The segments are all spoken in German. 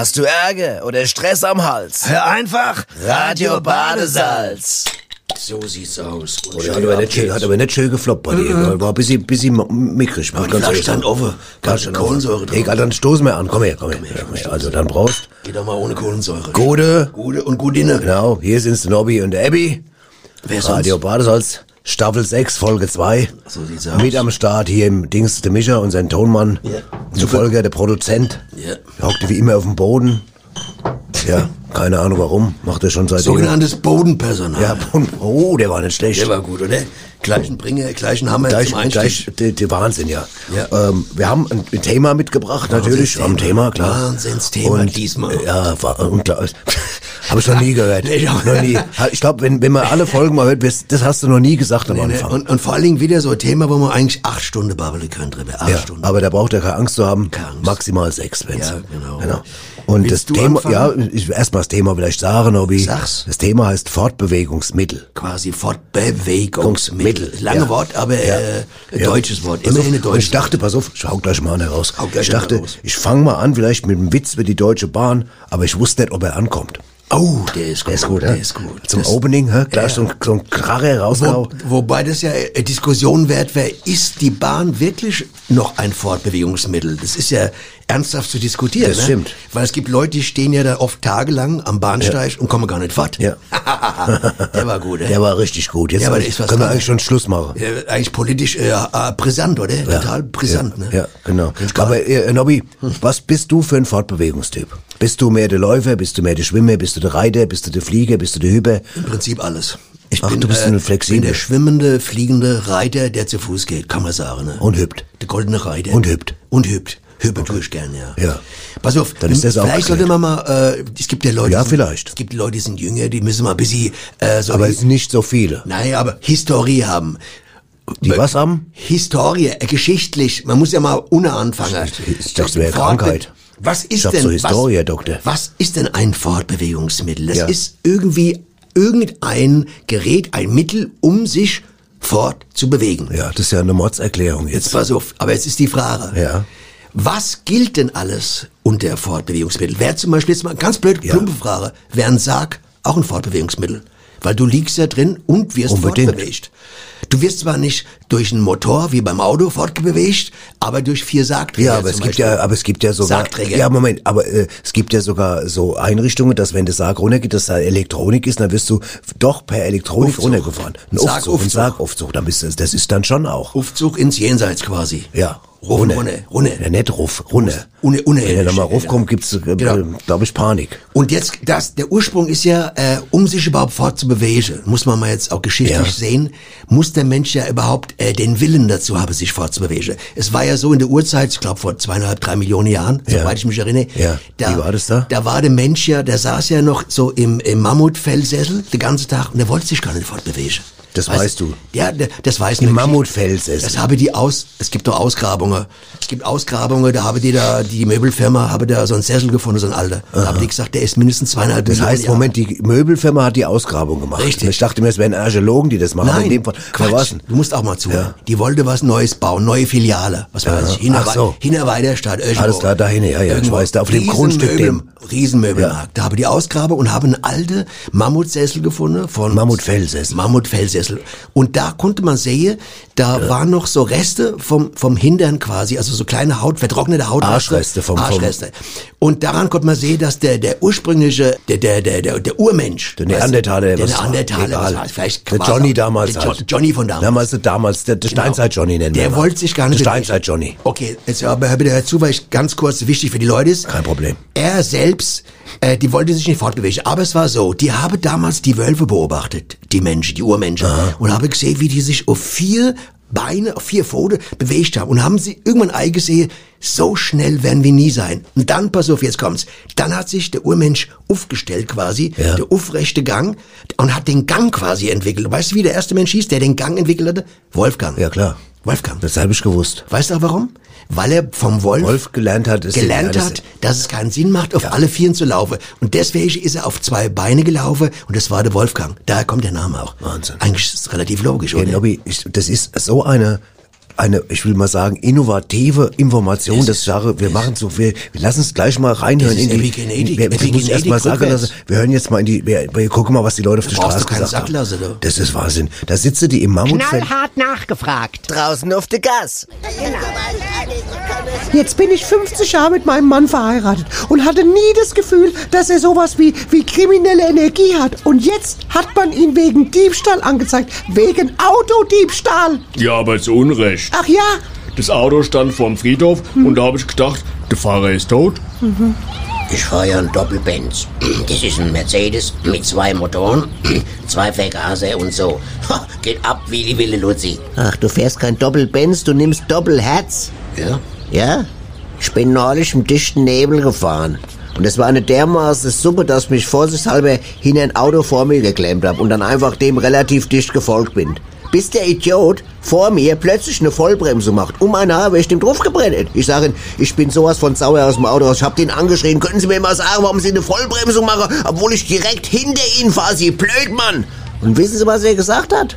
Hast du Ärger oder Stress am Hals? Hör einfach Radio Badesalz. So sieht's aus. Und schön hat aber, nicht schön, hat aber nicht schön gefloppt bei dir. War ein bisschen, bisschen mickrig. die ganz ehrlich stand offen. Keine offen. Kohlensäure drauf. Egal, dann stoßen wir an. Komm her, komm her. her, Komm her. Also dann geht's. Geht doch mal ohne Kohlensäure. Gute. Gute und Gudine. Genau, hier sind's der Nobby und der Abby. Wer sonst? Radio Badesalz, Staffel 6, Folge 2. So sieht's aus. Mit am Start hier im Dings der Mischer und sein Tonmann. Ja. Zu Folge der Produzent. Ja. Er hockte wie immer auf dem Boden. Ja, keine Ahnung warum. Macht er schon seit Sogenanntes Bodenpersonal. Ja, oh, der war nicht schlecht. Der war gut, oder? Gleichen Bringer, gleichen Hammer Gleich, zum Einstieg. gleich, der, Wahnsinn, ja. Ja. Ähm, wir haben ein, ein Thema mitgebracht, natürlich. Wahnsinnsthema. Am Thema, klar. Wahnsinnsthema diesmal. Ja, war unglaublich. Habe ich noch nie gehört. Nee, ja. noch nie. Ich glaube, wenn, wenn man alle Folgen mal hört, das hast du noch nie gesagt am Nee, nee. Anfang. Und, und vor allen Dingen wieder so ein Thema, wo man eigentlich acht Stunden babbeln können drüber. Acht ja, Stunden. aber da braucht er keine Angst zu haben. Keine Angst. Maximal sechs, wenn's. Ja, genau. Und Willst das Thema, anfangen? ja, ich will erst mal das Thema vielleicht sagen, Nobby. Sag's. Das Thema heißt Fortbewegungsmittel. Quasi Fortbewegungsmittel. Lange Ja. Wort, aber äh, ein Ja. deutsches Wort. Immerhin ein ich, dachte, pass auf, ich hau gleich mal einen raus. Hau gleich Ich dachte, ich fange mal an, vielleicht mit einem Witz über die Deutsche Bahn, aber ich wusste nicht, ob er ankommt. Oh, der ist gut. Der ist gut, der hä? ist gut. Zum Das- Opening, hä? gleich so ein, so ein Kracher Wo, rausgehauen. wobei das ja äh, Diskussion wert wäre, ist die Bahn wirklich noch ein Fortbewegungsmittel? Das ist ja ernsthaft zu diskutieren. Das ne? stimmt. Weil es gibt Leute, die stehen ja da oft tagelang am Bahnsteig und kommen gar nicht fort. Ja. der war gut, ey. Der war richtig gut. Jetzt Ja, aber ist was können wir eigentlich schon Schluss machen. Äh, eigentlich politisch äh, äh, brisant, oder? Total brisant, ja, ne? Ja, genau. Aber äh, Nobby, was bist du für ein Fortbewegungstyp? Bist du mehr der Läufer, bist du mehr der Schwimmer, bist du der Reiter, bist du der Flieger, bist du der Hüber? Im Prinzip alles. Ich Ach, bin, du bist äh, flexibel. bin der schwimmende, fliegende Reiter, der zu Fuß geht, kann man sagen. Ne? Und hüpft. Der goldene Reiter. Und hüpft. Und hüpft. Hüpfen tue ich gern, ja. Ja. Pass auf, Dann ist das auch vielleicht sollte man mal, äh, es gibt ja Leute, Ja, die sind, vielleicht. es gibt Leute, die sind jünger, die müssen mal ein bisschen, äh, so, Aber es sind nicht so viele. nein, aber Historie haben. Die was haben? Historie, äh, geschichtlich, man muss ja mal ohne anfangen. Dachte, es wäre Krankheit. Was ist Ich denn, so Historie, was, Doktor. was ist denn ein Fortbewegungsmittel? Das Ja. ist irgendwie irgendein Gerät, ein Mittel, um sich fortzubewegen. Ja, das ist ja eine Mordserklärung Jetzt jetzt. pass auf, aber jetzt ist die Frage. Ja. Was gilt denn alles unter Fortbewegungsmittel? Wäre zum Beispiel jetzt mal ganz blöd, Ja. plumpe Frage, wäre ein Sarg auch ein Fortbewegungsmittel? Weil du liegst ja drin und wirst Unbedingt. fortbewegt. Du wirst zwar nicht durch einen Motor wie beim Auto fortbewegt, aber durch vier Sargträger Ja, aber es gibt Beispiel. ja, aber es gibt ja sogar, Sargträger. ja, Moment, aber äh, es gibt ja sogar so Einrichtungen, dass wenn der Sarg runtergeht, dass da Elektronik ist, dann wirst du doch per Elektronik Aufzug. runtergefahren. Ein Aufzug, ein Sargaufzug. Sargaufzug, dann bist du, das ist dann schon auch. Aufzug ins Jenseits quasi. Ja. Runne, runne, runne. Ja, nicht Ruf, runne. Unne- unne- Wenn er nochmal raufkommt, gibt's, äh, Genau. glaube ich, Panik. Und jetzt, das, der Ursprung ist ja, äh, um sich überhaupt fortzubewegen, muss man mal jetzt auch geschichtlich Ja. sehen, muss der Mensch ja überhaupt äh, den Willen dazu haben, sich fortzubewegen. Es war ja so in der Urzeit, ich glaube vor zweieinhalb, drei Millionen Jahren, Ja. soweit ich mich erinnere. Ja. Wie war das da? Da war der Mensch ja, der saß ja noch so im, im Mammutfellsessel den ganzen Tag und der wollte sich gar nicht fortbewegen. Das weißt du. Ja, das weiß Im man. Mammutfellsessel. Das habe die aus, es gibt doch Ausgrabungen. Es gibt Ausgrabungen, da habe die da, die Möbelfirma habe da so einen Sessel gefunden, so ein alter. Da haben die gesagt, der ist mindestens zweieinhalb Das heißt, Jahre. Moment, die Möbelfirma hat die Ausgrabung gemacht. Richtig. Ich dachte mir, es wären Archäologen, die das machen. aber in Nein, dem Fall, Quatsch. Du musst auch mal zuhören. Ja. Die wollte was Neues bauen, neue Filiale. Was weiß ich, Ach so. irgendwo. Alles klar, dahin, ja, ja, ich weiß, da auf dem Grundstück, dem- Riesenmöbelmarkt. Da habe die Ausgrabung und haben einen alte Mammutsessel gefunden von Mammutfellsessel. Mammutfellsessel. Und da konnte man sehen, da waren noch so Reste vom, vom Hintern quasi, also so kleine Haut, vertrocknete Haut. Arschreste vom- Arschreste. Und daran konnte man sehen, dass der, der ursprüngliche, der, der, der, der, der Urmensch. Der Neandertaler, Der was war, Neandertaler, egal. was war, vielleicht Der Johnny damals Der Jo- halt. Johnny von damals. Damals, damals der, der Steinzeit-Johnny nennen Der wollte sich gar nicht Der. Steinzeit-Johnny. Okay, jetzt aber hör bitte dazu, weil ich ganz kurz wichtig für die Leute ist. Kein Problem. Er selbst, äh, die wollte sich nicht fortbewegen. Aber es war so, die habe damals die Wölfe beobachtet, die Menschen, die Urmenschen, und habe gesehen, wie die sich auf vier Beine, auf vier Pfote bewegt haben. Und haben sie irgendwann eingesehen, so schnell werden wir nie sein. Und dann, pass auf, jetzt kommt's. Dann hat sich der Urmensch aufgestellt quasi, Ja. der aufrechte Gang, und hat den Gang quasi entwickelt. Weißt du, wie der erste Mensch hieß, der den Gang entwickelt hatte? Wolfgang. Ja, klar. Wolfgang. Das habe ich gewusst. Weißt du auch warum? Weil er vom Wolf, Wolf gelernt hat, gelernt ja, hat, dass es keinen Sinn macht, auf alle Vieren zu laufen. Und deswegen ist er auf zwei Beine gelaufen und das war der Wolfgang. Daher kommt der Name auch. Wahnsinn. Eigentlich ist es relativ logisch, Ja, oder? Nobby, ich, das ist so eine eine, ich will mal sagen, innovative Information, das Sache, wir machen so, wir, wir lassen es gleich mal reinhören Das in die, Epigenetik. wir, das muss ich erst mal Epigenetik sagen lassen, wir hören jetzt mal in die, wir, wir gucken mal, was die Leute auf der Straße gesagt haben. Du. Das ist Wahnsinn. Da sitzt die im Mammutfeld. Knallhart nachgefragt. Draußen auf der Gas. Jetzt bin ich 50 Jahre mit meinem Mann verheiratet und hatte nie das Gefühl, dass er sowas wie, wie kriminelle Energie hat. Und jetzt hat man ihn wegen Diebstahl angezeigt. Wegen Autodiebstahl. Ja, aber zu Unrecht. Ach ja, Das Auto stand vorm Friedhof und da habe ich gedacht, der Fahrer ist tot. Ich fahre ja einen Doppelbenz. Das ist ein Mercedes mit zwei Motoren, zwei Vergaser und so. Geht ab wie die Wille Luzi. Ach, du fährst kein Doppelbenz, du nimmst Doppelherz. Ja? Ja? Ich bin neulich im dichten Nebel gefahren. Und es war eine dermaßen Suppe, dass ich mich vorsichtshalber hinter ein Auto vor mir geklemmt hab und dann einfach dem relativ dicht gefolgt bin. Bis der Idiot vor mir plötzlich eine Vollbremse macht. Um ein Haar wäre ich dem draufgebrennt. Ich sage ihm, ich bin sowas von sauer aus dem Auto raus. Ich hab den angeschrien. Können Sie mir mal sagen, warum Sie eine Vollbremsung machen, obwohl ich direkt hinter Ihnen fahre, Sie Blödmann? Und wissen Sie, was er gesagt hat?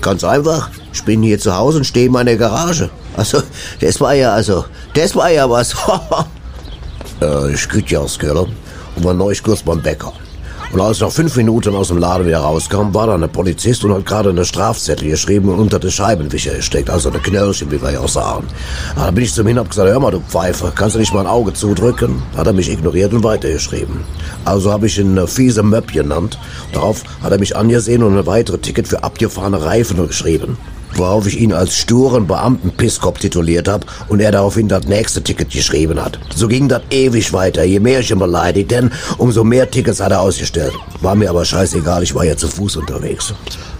Ganz einfach. Ich bin hier zu Hause und stehe in meiner Garage. Also, das war ja, also, das war ja was. Äh, ich krieg ja aus Keller und war neulich kurz beim Bäcker. Und als ich nach fünf Minuten aus dem Laden wieder rauskam, war da ein Polizist und hat gerade eine Strafzettel geschrieben und unter die Scheibenwischer gesteckt, also eine Knirche, wie wir ja auch sagen. Ah, Da bin ich zu ihm hin und hab gesagt, hör mal, du Pfeife, kannst du nicht mal ein Auge zudrücken? Hat er mich ignoriert und weitergeschrieben. Also habe ich ihn äh, fiese Möpp genannt. Darauf hat er mich angesehen und ein weiteres Ticket für abgefahrene Reifen geschrieben worauf ich ihn als sturen Beamten-Pisskopf tituliert habe und er daraufhin das nächste Ticket geschrieben hat. So ging das ewig weiter. Je mehr ich ihn beleidigte, umso mehr Tickets hat er ausgestellt. War mir aber scheißegal, ich war ja zu Fuß unterwegs.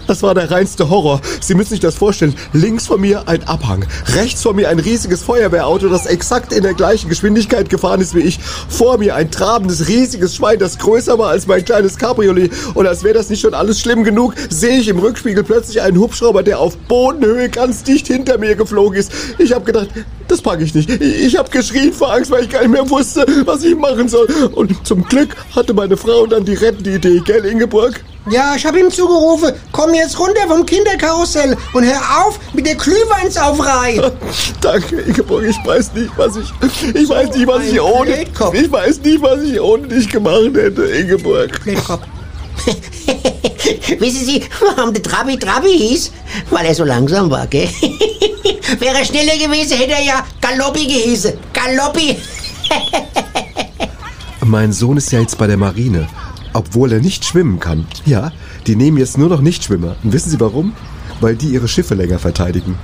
Das war der reinste Horror. Sie müssen sich das vorstellen. Links von mir ein Abhang. Rechts von mir ein riesiges Feuerwehrauto, das exakt in der gleichen Geschwindigkeit gefahren ist wie ich. Vor mir ein trabendes, riesiges Schwein, das größer war als mein kleines Cabriolet. Und als wäre das nicht schon alles schlimm genug, sehe ich im Rückspiegel plötzlich einen Hubschrauber, der auf Bodenhöhe ganz dicht hinter mir geflogen ist. Ich habe gedacht, das packe ich nicht. Ich, habe geschrien vor Angst, weil ich gar nicht mehr wusste, was ich machen soll. Und zum Glück hatte meine Frau dann die rettende Idee, gell, Ingeborg? Ja, ich hab ihm zugerufen, komm jetzt runter vom Kinderkarussell und hör auf mit der Glühweinsaufrei. Danke, Ingeborg. Ich weiß nicht, was ich. Ich weiß nicht, was ich ohne. Blödkopf. Ich weiß nicht, was ich ohne dich gemacht hätte, Ingeborg. Blödkopf. Wissen Sie, warum der Trabi Trabi hieß? Weil er so langsam war, gell? Wäre er schneller gewesen, hätte er ja Galoppi gehießen. Galoppi. Mein Sohn ist ja jetzt bei der Marine, obwohl er nicht schwimmen kann. Ja, die nehmen jetzt nur noch Nichtschwimmer. Und wissen Sie warum? Weil die ihre Schiffe länger verteidigen.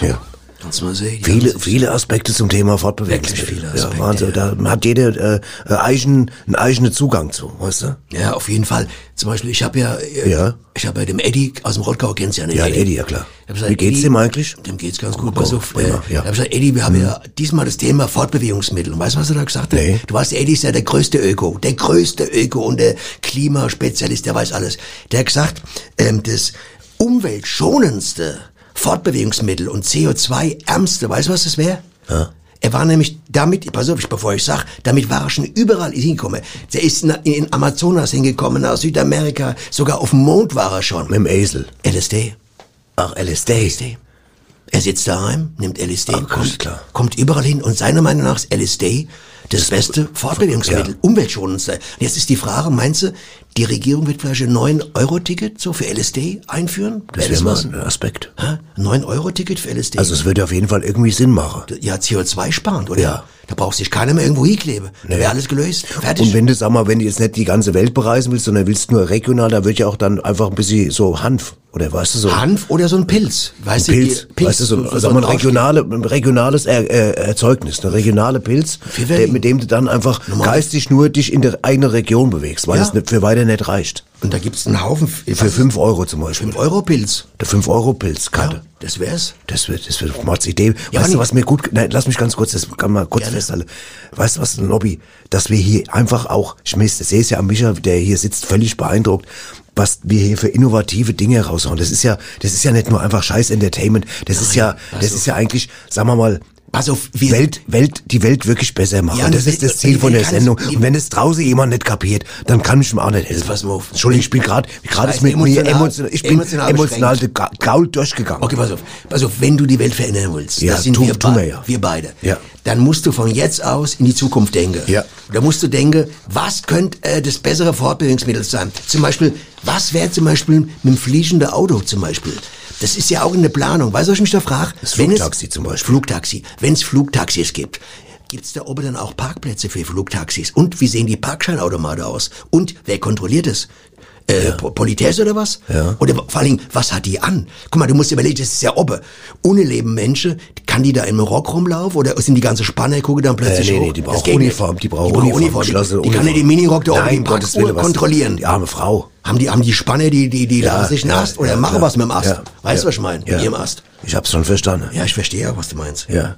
Ja. Kannst mal sehen. Viele, viele Aspekte zum Thema Fortbewegungsmittel. Wirklich viele Ja, Aspekte, Wahnsinn. ja. Da hat jeder äh, äh, eigen, einen eigenen Zugang zu, weißt du? Ja, auf jeden Fall. Zum Beispiel, ich habe ja, äh, Ja. ich habe ja dem Eddie aus dem Rottgau, kennst du ja, ne? Ja, Eddie, ja klar. Gesagt, Wie geht's Eddie, dem eigentlich? Dem geht's ganz gut. Oh, Pass auf, äh, ja. ich hab gesagt, Eddie, wir haben ja diesmal das Thema Fortbewegungsmittel. Und weißt du, was er da gesagt hat? Nee. Du weißt, Eddie ist ja der größte Öko, der größte Öko und der Klimaspezialist, der weiß alles. Der hat gesagt, ähm, das umweltschonendste Fortbewegungsmittel und CO2-ärmste, weißt du, was das wäre? Ja. Er war nämlich damit, pass auf, bevor ich sag, damit war er schon überall hingekommen. Der ist in, Amazonas hingekommen, nach Südamerika, sogar auf dem Mond war er schon. Mit dem Esel. LSD. Ach, LSD. LSD. Er sitzt daheim, nimmt LSD, Ach, kommt, klar. kommt überall hin und seiner Meinung nach ist LSD das beste Fortbewegungsmittel, Ja. umweltschonendste. Jetzt ist die Frage, meinst du, die Regierung wird vielleicht ein 9-Euro-Ticket so für LSD einführen? Das wäre mal ein Aspekt. Hä? Ein 9-Euro-Ticket für LSD? Also es würde auf jeden Fall irgendwie Sinn machen. ja, CO2 sparend, oder? Ja. Da braucht sich keiner mehr irgendwo hinkleben. Da wäre alles gelöst. Fertig. Und wenn du, sag mal, wenn du jetzt nicht die ganze Welt bereisen willst, sondern willst nur regional, da wird ja auch dann einfach ein bisschen so Hanf, oder weißt du, so Hanf oder so ein Pilz. Weißt Pilz, du, die- weißt du, so, so sag mal, ein, regionale, ein regionales er, äh, Erzeugnis, eine regionale Pilz, der, mit dem du dann einfach Normal. geistig nur dich in der eigenen Region bewegst, weil Ja. es für weiter nicht reicht. Und da gibt's einen Haufen. Für fünf Euro zum Beispiel. 5 Euro Pilz. Der 5-Euro-Pilzkarte. Ja, das wär's. Das wird, das wird Mords Idee. Ja, weißt du, was mir gut, nein, lass mich ganz kurz, das kann man kurz Gerne. festhalten. Weißt du, was ein Lobby, dass wir hier einfach auch, ich sehe es ja am Micha, der hier sitzt, völlig beeindruckt, was wir hier für innovative Dinge raushauen. Das ist ja, das ist ja nicht nur einfach scheiß Entertainment. Das ist ja, das ist ja eigentlich, sagen wir mal, pass auf, wir, Welt, Welt, die Welt wirklich besser machen. Ja, das ist das Ziel von der Sendung. Und wenn es draußen jemand nicht kapiert, dann kann ich ihm auch nicht helfen. pass mal auf. Entschuldigung, ich bin gerade, gerade ist mit mir emotional- ich bin emotional emotional, graul durchgegangen. Okay, pass auf. Pass auf, wenn du die Welt verändern willst, Ja, das sind tu- wir, tun be- wir ja. wir beide. Ja. Dann musst du von jetzt aus in die Zukunft denken. Ja. Da musst du denken, was könnte äh, das bessere Fortbewegungsmittel sein? Zum Beispiel, was wäre zum Beispiel mit dem fliegenden Auto zum Beispiel? Das ist ja auch in der Planung. Weißt du, was ich mich da frage? Das Wenn es- Flugtaxi zum Beispiel. Flugtaxi. Wenn es Flugtaxis gibt, gibt es da oben dann auch Parkplätze für Flugtaxis? Und wie sehen die Parkscheinautomate aus? Und wer kontrolliert es? Äh, Po- Politesse oder was? Ja. Oder vor allen Dingen, was hat die an? Guck mal, du musst überlegen, das ist ja oben. Ohne leben Menschen, kann die da im Rock rumlaufen oder sind die ganze Spanne, gucke dann plötzlich Äh, nee, nee, die brauchen. Uniform, die brauchen die Uniform, geschlossene Die, die kann nicht den Minirock da oben Nein, im Willen, kontrollieren. Die arme Frau. Haben die, haben die Spanne, die, die, die Ja, sich einen ja, Ast oder ja, machen was mit dem Ast? Ja, weißt du, was ich meine? ja. Mit ihrem Ast. Ich hab's schon verstanden. Ja, ich verstehe ja, was du meinst. Ja.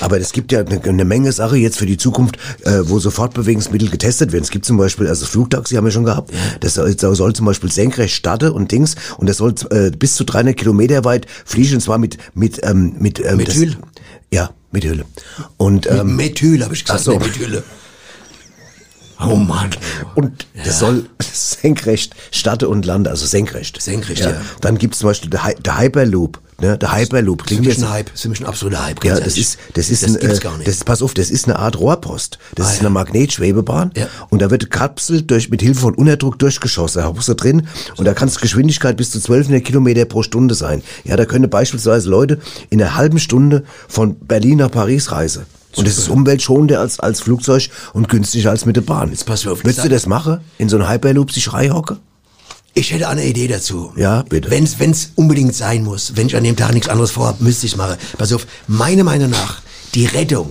Aber es gibt ja eine, eine Menge Sache jetzt für die Zukunft, äh, wo so Fortbewegungsmittel getestet werden. Es gibt zum Beispiel, also Flugtaxi haben wir schon gehabt, das soll, soll zum Beispiel senkrecht starten und Dings und das soll äh, bis zu 300 Kilometer weit fliegen und zwar mit mit ähm, mit ähm, Methyl? Das, ja, mit Hülle. Und ähm, Methyl, habe ich gesagt. Ach so. Methyl. Oh Mann. Und das soll senkrecht starten und landen, also senkrecht. Senkrecht, ja. Dann gibt's zum Beispiel der, Hy der Hyperloop. Ne? Der Hyperloop Das klingt ist jetzt ein Hype. Das ist ein absoluter Hype. Ja, das ist, das ist, das ein, gibt's äh, gar nicht. das, pass auf, das ist eine Art Rohrpost. Das Ah, ist ja. eine Magnetschwebebahn. Ja. Und da wird Kapsel durch, mit Hilfe von Unterdruck durchgeschossen. Da hockst du drin und da kann es Geschwindigkeit bis zu 1200 Kilometer pro Stunde sein. Ja, da können beispielsweise Leute in einer halben Stunde von Berlin nach Paris reisen. Und das ist umweltschonender als, als Flugzeug und günstiger als mit der Bahn. Jetzt pass auf, Würdest du das machen? In so einen Hyperloop sich reinhocken? Ich hätte eine Idee dazu. Ja, bitte. Wenn es unbedingt sein muss, wenn ich an dem Tag nichts anderes vorhabe, müsste ich es machen. Pass auf, meiner Meinung nach, die Rettung,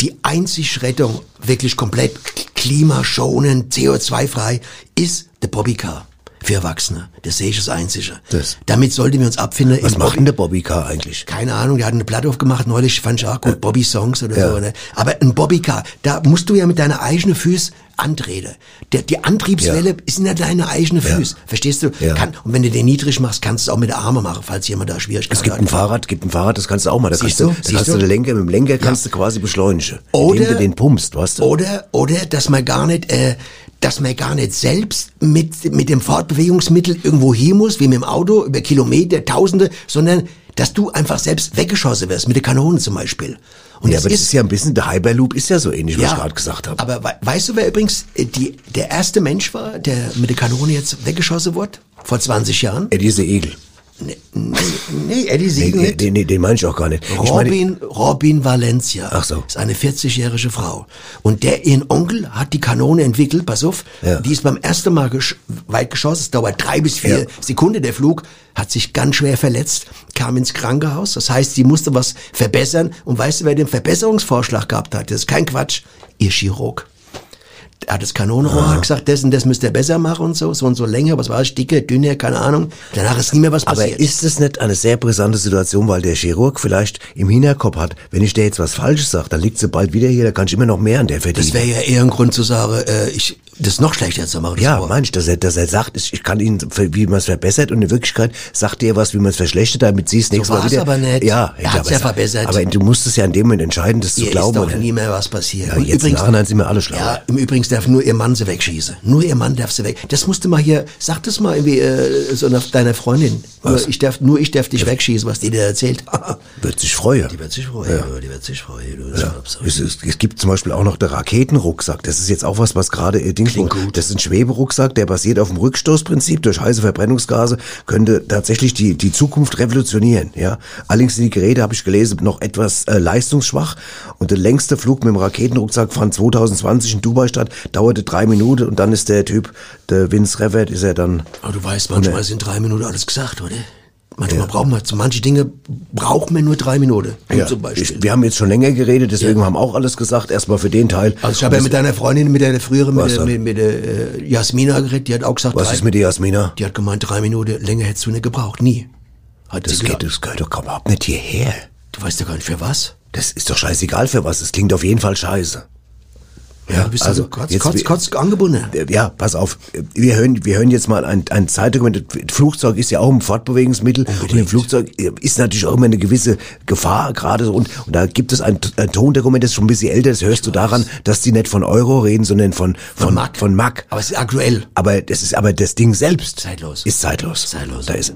die einzig Rettung, wirklich komplett klimaschonend, CO2-frei, ist der Bobbycar. Für Erwachsene. Das sehe ich das Einzige. Das. Damit sollten wir uns abfinden. Was macht Bobby- denn der Bobbycar eigentlich? keine Ahnung, der hat eine Platte aufgemacht neulich, fand ich auch gut, Bobby Songs oder Ja. so. Ne? Aber ein Bobbycar, da musst du ja mit deiner eigenen Füße antreten. Der, die Antriebswelle Ja. ist nicht deine eigene Füße. Verstehst du? Ja. Kann, und wenn du den niedrig machst, kannst du es auch mit der Arme machen, falls jemand da Schwierigkeiten Es gibt hat. ein Fahrrad, gibt ein Fahrrad, das kannst du auch mal. Da Siehst kannst du, da kannst du du? den Lenker, mit dem Lenker kannst du quasi beschleunigen. Oder- indem du den pumpst, weißt du? Oder, oder, dass man gar nicht, äh, dass man gar nicht selbst mit, mit dem Fortbewegungsmittel irgendwo hin muss, wie mit dem Auto, über Kilometer, Tausende, sondern, dass du einfach selbst weggeschossen wirst, mit der Kanone zum Beispiel. Und ja, das aber das ist ja ein bisschen, der Hyperloop ist ja so ähnlich, was ich gerade gesagt habe. Aber we weißt du, wer übrigens äh, die, der erste Mensch war, der mit der Kanone jetzt weggeschossen wurde? Vor 20 Jahren? Eddie Egel. Nee, nee, nee Eddie Siegel nee, nee, den meine ich auch gar nicht. Robin, Robin Valencia. Ach so. Ist eine 40-jährige Frau. Und der, ihren Onkel hat die Kanone entwickelt, pass auf. Ja. Die ist beim ersten Mal gesch weit geschossen. Es dauert drei bis vier Ja. Sekunden der Flug. Hat sich ganz schwer verletzt, kam ins Krankenhaus. Das heißt, sie musste was verbessern. Und weißt du, wer den Verbesserungsvorschlag gehabt hat? Das ist kein Quatsch. Ihr Chirurg. Er hat das Kanonenrohr, Ah. hat gesagt, das und das müsst ihr besser machen und so, so und so länger, was war es, dicke, dünne, keine Ahnung. Danach ist nie mehr was aber passiert. ist es nicht eine sehr brisante Situation, weil der Chirurg vielleicht im Hinterkopf hat, wenn ich dir jetzt was Falsches sage, dann liegt sie bald wieder hier, da kann ich immer noch mehr an der verdienen. Das wäre ja eher ein Grund zu sagen, äh, ich das noch schlechter zu machen. Ja, meinst dass er, dass er sagt, ich kann Ihnen, wie man es verbessert und in Wirklichkeit sagt er was, wie man es verschlechtert, damit Sie es nächstes Mal war's wieder... aber nicht. Ja, Er hat's aber ja es- verbessert. Aber du musst es ja in dem Moment entscheiden, das zu glauben. ist doch nie mehr was passiert. Ja, jetzt im Nachhinein sind wir alle schlauer. Ja, im Übrigen darf nur ihr Mann sie wegschießen. Nur ihr Mann darf sie weg. Das musst du mal hier, sag das mal irgendwie äh, so nach deiner Freundin. Was? Nur ich darf, nur ich darf dich wegschießen, was die dir erzählt. Wird sich freuen. die wird sich freuen, ja. die wird sich freuen. Ja. Es, es, es gibt zum Beispiel auch noch den Raketenrucksack. Das ist jetzt auch was, was gerade äh, Dings. Das ist ein Schweberucksack, der basiert auf dem Rückstoßprinzip. Durch heiße Verbrennungsgase könnte tatsächlich die die Zukunft revolutionieren. Ja, allerdings sind die Geräte, habe ich gelesen, noch etwas äh, leistungsschwach. Und der längste Flug mit dem Raketenrucksack fand 2020 in Dubai statt, dauerte drei Minuten und dann ist der Typ, der Vince Revert, ist er dann. Aber du weißt, manchmal sind drei Minuten alles gesagt, oder? Manchmal brauchen wir, zu manche Dinge braucht man nur drei Minuten. Ja, zum Beispiel. ich, wir haben jetzt schon länger geredet, deswegen haben auch alles gesagt. Erstmal für den Teil. also ich habe ja mit deiner Freundin, mit der früheren, mit der, mit, mit der äh, Jasmina geredet, die hat auch gesagt, was drei, ist mit dir, Jasmina? die hat gemeint, drei Minuten länger hättest du nicht gebraucht. Nie. Hat Das geht, das gehört doch überhaupt nicht hierher. Du weißt ja gar nicht für was. Das ist doch scheißegal für was. Es klingt auf jeden Fall scheiße. Ja, Ja, du bist also kurz, kurz, kurz angebunden. Ja, pass auf. Wir hören, wir hören jetzt mal ein, ein Zeitdokument. Flugzeug ist ja auch ein Fortbewegungsmittel. Unbedingt. Und im Flugzeug ist natürlich auch immer eine gewisse Gefahr gerade so. Und, und da gibt es ein, ein Tondokument, das ist schon ein bisschen älter. Das hörst du daran, dass die nicht von Euro reden, sondern von, von, von Mac. Von Mac. Aber es ist aktuell. Aber das ist, aber das Ding selbst. Zeitlos. Ist zeitlos. Zeitlos. Da ist,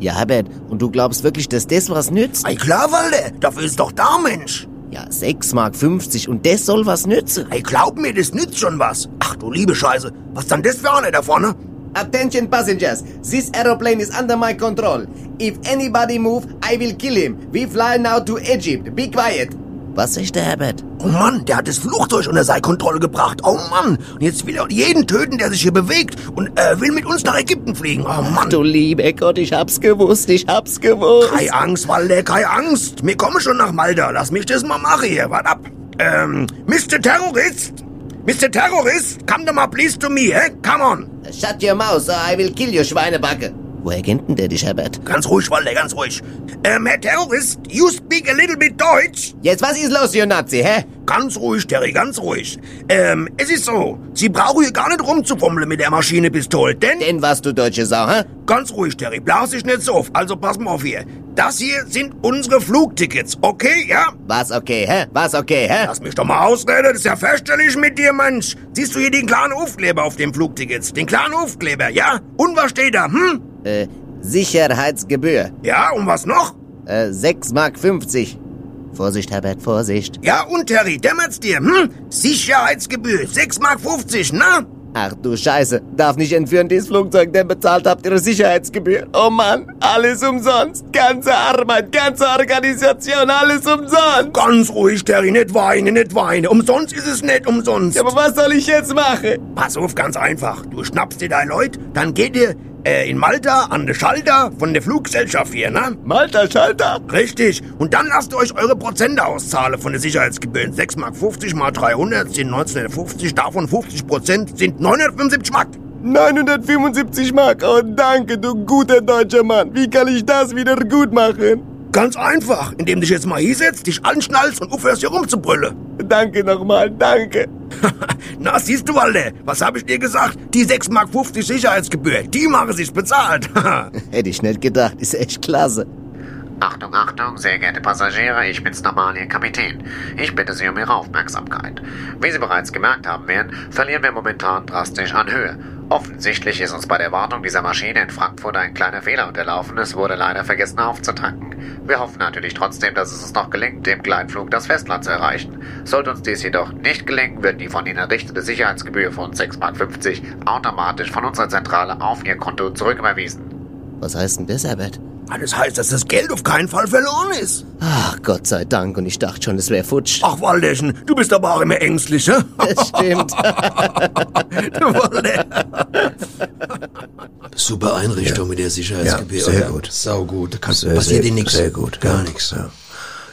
Ja, Herbert, und du glaubst wirklich, dass das was nützt? Ei klar, Walde, dafür ist doch da, Mensch. Ja, 6 Mark 50 und das soll was nützen. Ey, glaub mir, das nützt schon was. Ach du liebe Scheiße, was dann das für eine da vorne? Attention passengers, this aeroplane is under my control. If anybody move, I will kill him. We fly now to Egypt. Be quiet. Was ist der Herbert? Oh Mann, der hat das Flugzeug unter seine Kontrolle gebracht. Oh Mann, und jetzt will er jeden töten, der sich hier bewegt und äh, will mit uns nach Ägypten fliegen. Oh Mann. Du lieber Gott, ich hab's gewusst, ich hab's gewusst. Keine Angst, Walde, keine Angst. Wir kommen schon nach Malta. Lass mich das mal machen hier. Wart ab. Ähm, Mr. Terrorist? Mr. Terrorist, come to my please to me, eh? Come on. Shut your mouth, or I will kill you, Schweinebacke. Woher kennt denn der dich, Herbert? Ganz ruhig, Walde, ganz ruhig. Ähm, Herr Terrorist, you speak a little bit Deutsch? Jetzt, was ist los, ihr Nazi, hä? Ganz ruhig, Terry, ganz ruhig. Ähm, es ist so, Sie brauchen hier gar nicht rumzufummeln mit der Maschinenpistole, denn... Denn was, du deutsche Sau, hä? Ganz ruhig, Terry, blas dich nicht so auf. Also pass mal auf hier. Das hier sind unsere Flugtickets, okay, ja? Was okay, hä? Was okay, hä? Lass mich doch mal ausreden, das ist ja fürchterlich mit dir, Mensch. Siehst du hier den kleinen Aufkleber auf den Flugtickets? Den kleinen Aufkleber, ja? Und was steht da, hm? Äh, Sicherheitsgebühr. Ja, und was noch? Äh, 6 Mark 50. Vorsicht, Herbert, Vorsicht. Ja, und Terry, dämmert's dir, hm? Sicherheitsgebühr, 6 Mark 50, na? Ach du Scheiße, darf nicht entführen dieses Flugzeug, denn bezahlt habt ihre Sicherheitsgebühr. Oh Mann, alles umsonst. Ganze Arbeit, ganze Organisation, alles umsonst. Ganz ruhig, Terry, nicht weinen, nicht weinen. Umsonst ist es nicht umsonst. Ja, aber was soll ich jetzt machen? Pass auf, ganz einfach. Du schnappst dir dein Leut, dann geht ihr äh, in Malta an den Schalter von der Fluggesellschaft hier, ne? Malta Schalter? Richtig. Und dann lasst ihr euch eure Prozente auszahlen von den Sicherheitsgebühren. 6 Mark 50 mal 300 sind 1950. Davon 50 Prozent sind 975 Mark. 975 Mark. Oh, danke, du guter deutscher Mann. Wie kann ich das wieder gut machen? Ganz einfach, indem du dich jetzt mal hinsetzt, dich anschnallst und aufhörst hier rumzubrüllen. Danke nochmal, danke. Na, siehst du, Alter, was habe ich dir gesagt? Die 6 Mark 50 Sicherheitsgebühr, die machen sich bezahlt. Hätte ich nicht gedacht, ist echt klasse. Achtung, Achtung, sehr geehrte Passagiere, ich bin's nochmal, Ihr Kapitän. Ich bitte Sie um Ihre Aufmerksamkeit. Wie Sie bereits gemerkt haben werden, verlieren wir momentan drastisch an Höhe. Offensichtlich ist uns bei der Wartung dieser Maschine in Frankfurt ein kleiner Fehler unterlaufen. Es wurde leider vergessen aufzutanken. Wir hoffen natürlich trotzdem, dass es uns noch gelingt, im Gleitflug das Festland zu erreichen. Sollte uns dies jedoch nicht gelingen, wird die von Ihnen errichtete Sicherheitsgebühr von 6,50 Mark automatisch von unserer Zentrale auf Ihr Konto zurücküberwiesen. Was heißt denn das, Herbert? Das heißt, dass das Geld auf keinen Fall verloren ist. Ach, Gott sei Dank. Und ich dachte schon, es wäre futsch. Ach, Walderchen, du bist aber auch immer ängstlich, ne? Das stimmt. Super Einrichtung mit der Sicherheitsgebühr. Ja, sehr oder? gut. Sau gut. Da kann, Sehr, passiert dir nichts. Sehr gut. Gar ja. nichts. Ja.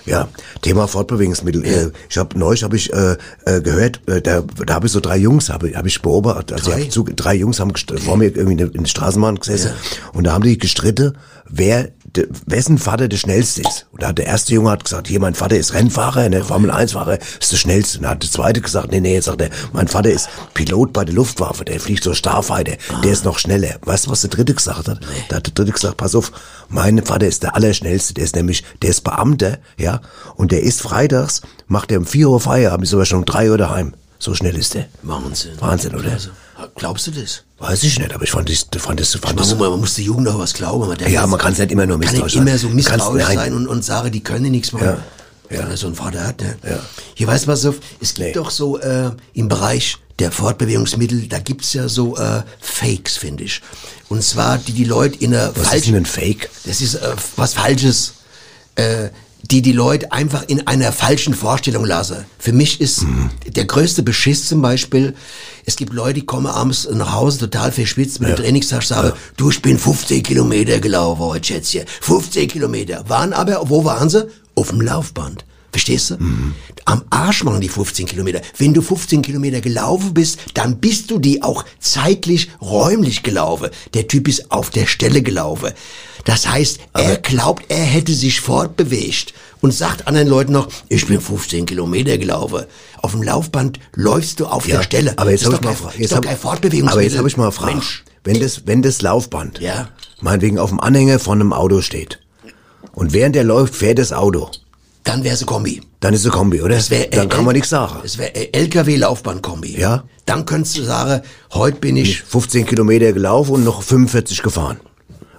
Ja, Thema Fortbewegungsmittel. Äh, ich habe neulich habe ich äh, äh, gehört, äh, da, da habe ich so drei Jungs habe hab ich beobachtet. Also Drei? Ich hab zu, drei Jungs haben vor mir irgendwie in der, in der Straßenbahn gesessen und da haben die gestritten, wer de, wessen Vater der schnellste ist. Und da hat der erste Junge hat gesagt, hier mein Vater ist Rennfahrer, ne, Formel 1 Fahrer, ist der schnellste. Und da hat der zweite gesagt, nee, nee, jetzt sagt er, mein Vater ist Pilot bei der Luftwaffe, der fliegt so Starfighter, der ist noch schneller. Weißt du, was der dritte gesagt hat? Da hat der dritte gesagt, pass auf, mein Vater ist der Allerschnellste, der ist nämlich, der ist Beamter, ja, und der ist freitags, macht er um 4 Uhr Feierabend, ist aber schon um 3 Uhr daheim. So schnell ist der. Wahnsinn. Wahnsinn, oder? Also, glaubst du das? Weiß ich nicht, aber ich fand das, fand das, fand das, Man, man muss der Jugend auch was glauben. Man Ja, man kann's nicht immer nur kann misstrauisch immer sein. so Kannst- misstrauisch sein und, und sagen, die können nichts machen. Ja. Wenn er so einen Vater hat, ne? Ja. Hier, weißt du was, so, es gibt Nee. doch so äh, im Bereich der Fortbewegungsmittel, da gibt's ja so äh, Fakes, finde ich. Und zwar, die die Leute in einer was ist falschen... denn ein Fake? Das ist äh, was Falsches, äh, die die Leute einfach in einer falschen Vorstellung lassen. Für mich ist Mhm. der größte Beschiss zum Beispiel, es gibt Leute, die kommen abends nach Hause total verschwitzt mit dem Trainingstag, sagen, du, ich bin 15 Kilometer gelaufen heute, Schätzchen. 15 Kilometer. Waren aber, wo waren sie? Auf dem Laufband. Verstehst du? Am Arsch waren die 15 Kilometer. Wenn du 15 Kilometer gelaufen bist, dann bist du die auch zeitlich, räumlich gelaufen. Der Typ ist auf der Stelle gelaufen. Das heißt, er glaubt, er hätte sich fortbewegt. und sagt anderen Leuten noch, ich bin 15 Kilometer gelaufen. Auf dem Laufband läufst du auf Ja, der Stelle. aber jetzt habe ich mal doch Fra- kein, jetzt hab-. Aber jetzt habe ich mal eine Frage. Mensch, Wenn das, wenn das Laufband, Ja. meinetwegen auf dem Anhänger von einem Auto steht und während der läuft, fährt das Auto, dann wäre es ein Kombi. dann ist es ein Kombi, oder? Das wär, dann äh, kann man nichts sagen. Das wäre LKW-Laufbahn-Kombi. Ja. Dann könntest du sagen, heute bin ich 15 Kilometer gelaufen und noch 45 gefahren.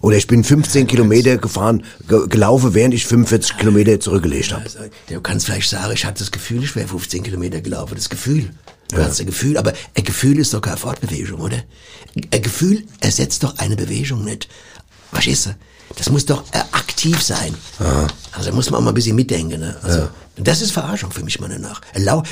Oder ich bin 15 Kilometer gefahren, ge gelaufen, während ich 45 Kilometer zurückgelegt habe. Also, du kannst vielleicht sagen, ich hatte das Gefühl, ich wäre 15 Kilometer gelaufen. Das Gefühl. Du hast ein Gefühl, aber ein Gefühl ist doch keine Fortbewegung, oder? Ein Gefühl ersetzt doch eine Bewegung nicht. Verstehst du? Das muss doch äh, aktiv sein. Also da muss man auch mal ein bisschen mitdenken. Ne? Also, Das ist Verarschung für mich, meiner nach.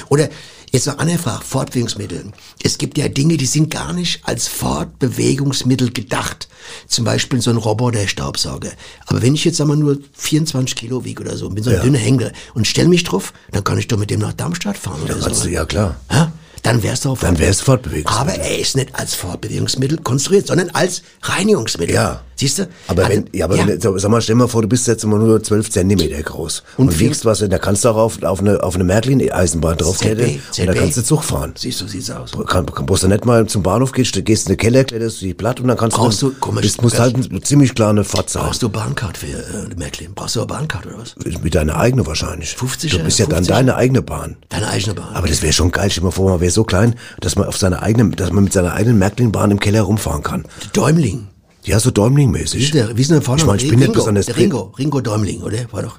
Oder jetzt noch eine Frage, Fortbewegungsmittel. Es gibt ja Dinge, die sind gar nicht als Fortbewegungsmittel gedacht. Zum Beispiel so ein Roboter-Staubsauger. Aber wenn ich jetzt einmal nur 24 Kilo wiege oder so, bin so ein Ja. dünner Hänger und stell mich drauf, dann kann ich doch mit dem nach Darmstadt fahren oder so. Also, ja klar. Hä? Dann wär's doch Dann wär's Fortbewegungsmittel. Aber er ist nicht als Fortbewegungsmittel konstruiert, sondern als Reinigungsmittel. Ja. Siehst du? Aber Also, wenn, ja, aber Wenn, so, sag mal, stell mal vor, du bist jetzt immer nur 12 Zentimeter groß und, Und wiegst was, da kannst du auch auf, auf eine, auf eine Märklin-Eisenbahn draufklettern ZB, und da ZB. kannst du Zug fahren. Siehst du, sieht's aus. Kann, kann, musst du nicht mal zum Bahnhof gehst, du gehst in den Keller, kletterst die platt und dann kannst Brauchst du, du- komisch, bist, musst halt eine ziemlich kleine Fahrt sein. Brauchst du Bahncard für äh, Märklin? Brauchst du eine Bahncard oder was? Mit deiner eigenen wahrscheinlich. 50er, Du bist ja dann 50er. deine eigene Bahn. Deine eigene Bahn. Aber das wäre schon geil. Stell dir mal vor, man wäre so klein, dass man auf seiner eigenen, dass man mit seiner eigenen Märklin-Bahn im Keller rumfahren kann. Däumling. Ja, so Däumling-mäßig. Wie ist der, wie ist denn der Vorname? Ich meine, ich bin nicht Ringo, besonders der Ringo, Ringo Däumling, oder? War doch,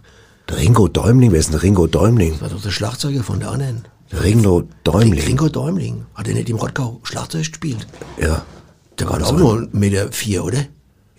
Der Ringo Däumling, wer ist denn Ringo Däumling? war doch der Schlagzeuger von der anderen. Der Ringo Däumling. Ringo Däumling. Hat er nicht im Rottgau Schlagzeug gespielt? Ja. Der war doch auch sein. nur 1,4 Meter, vier, oder?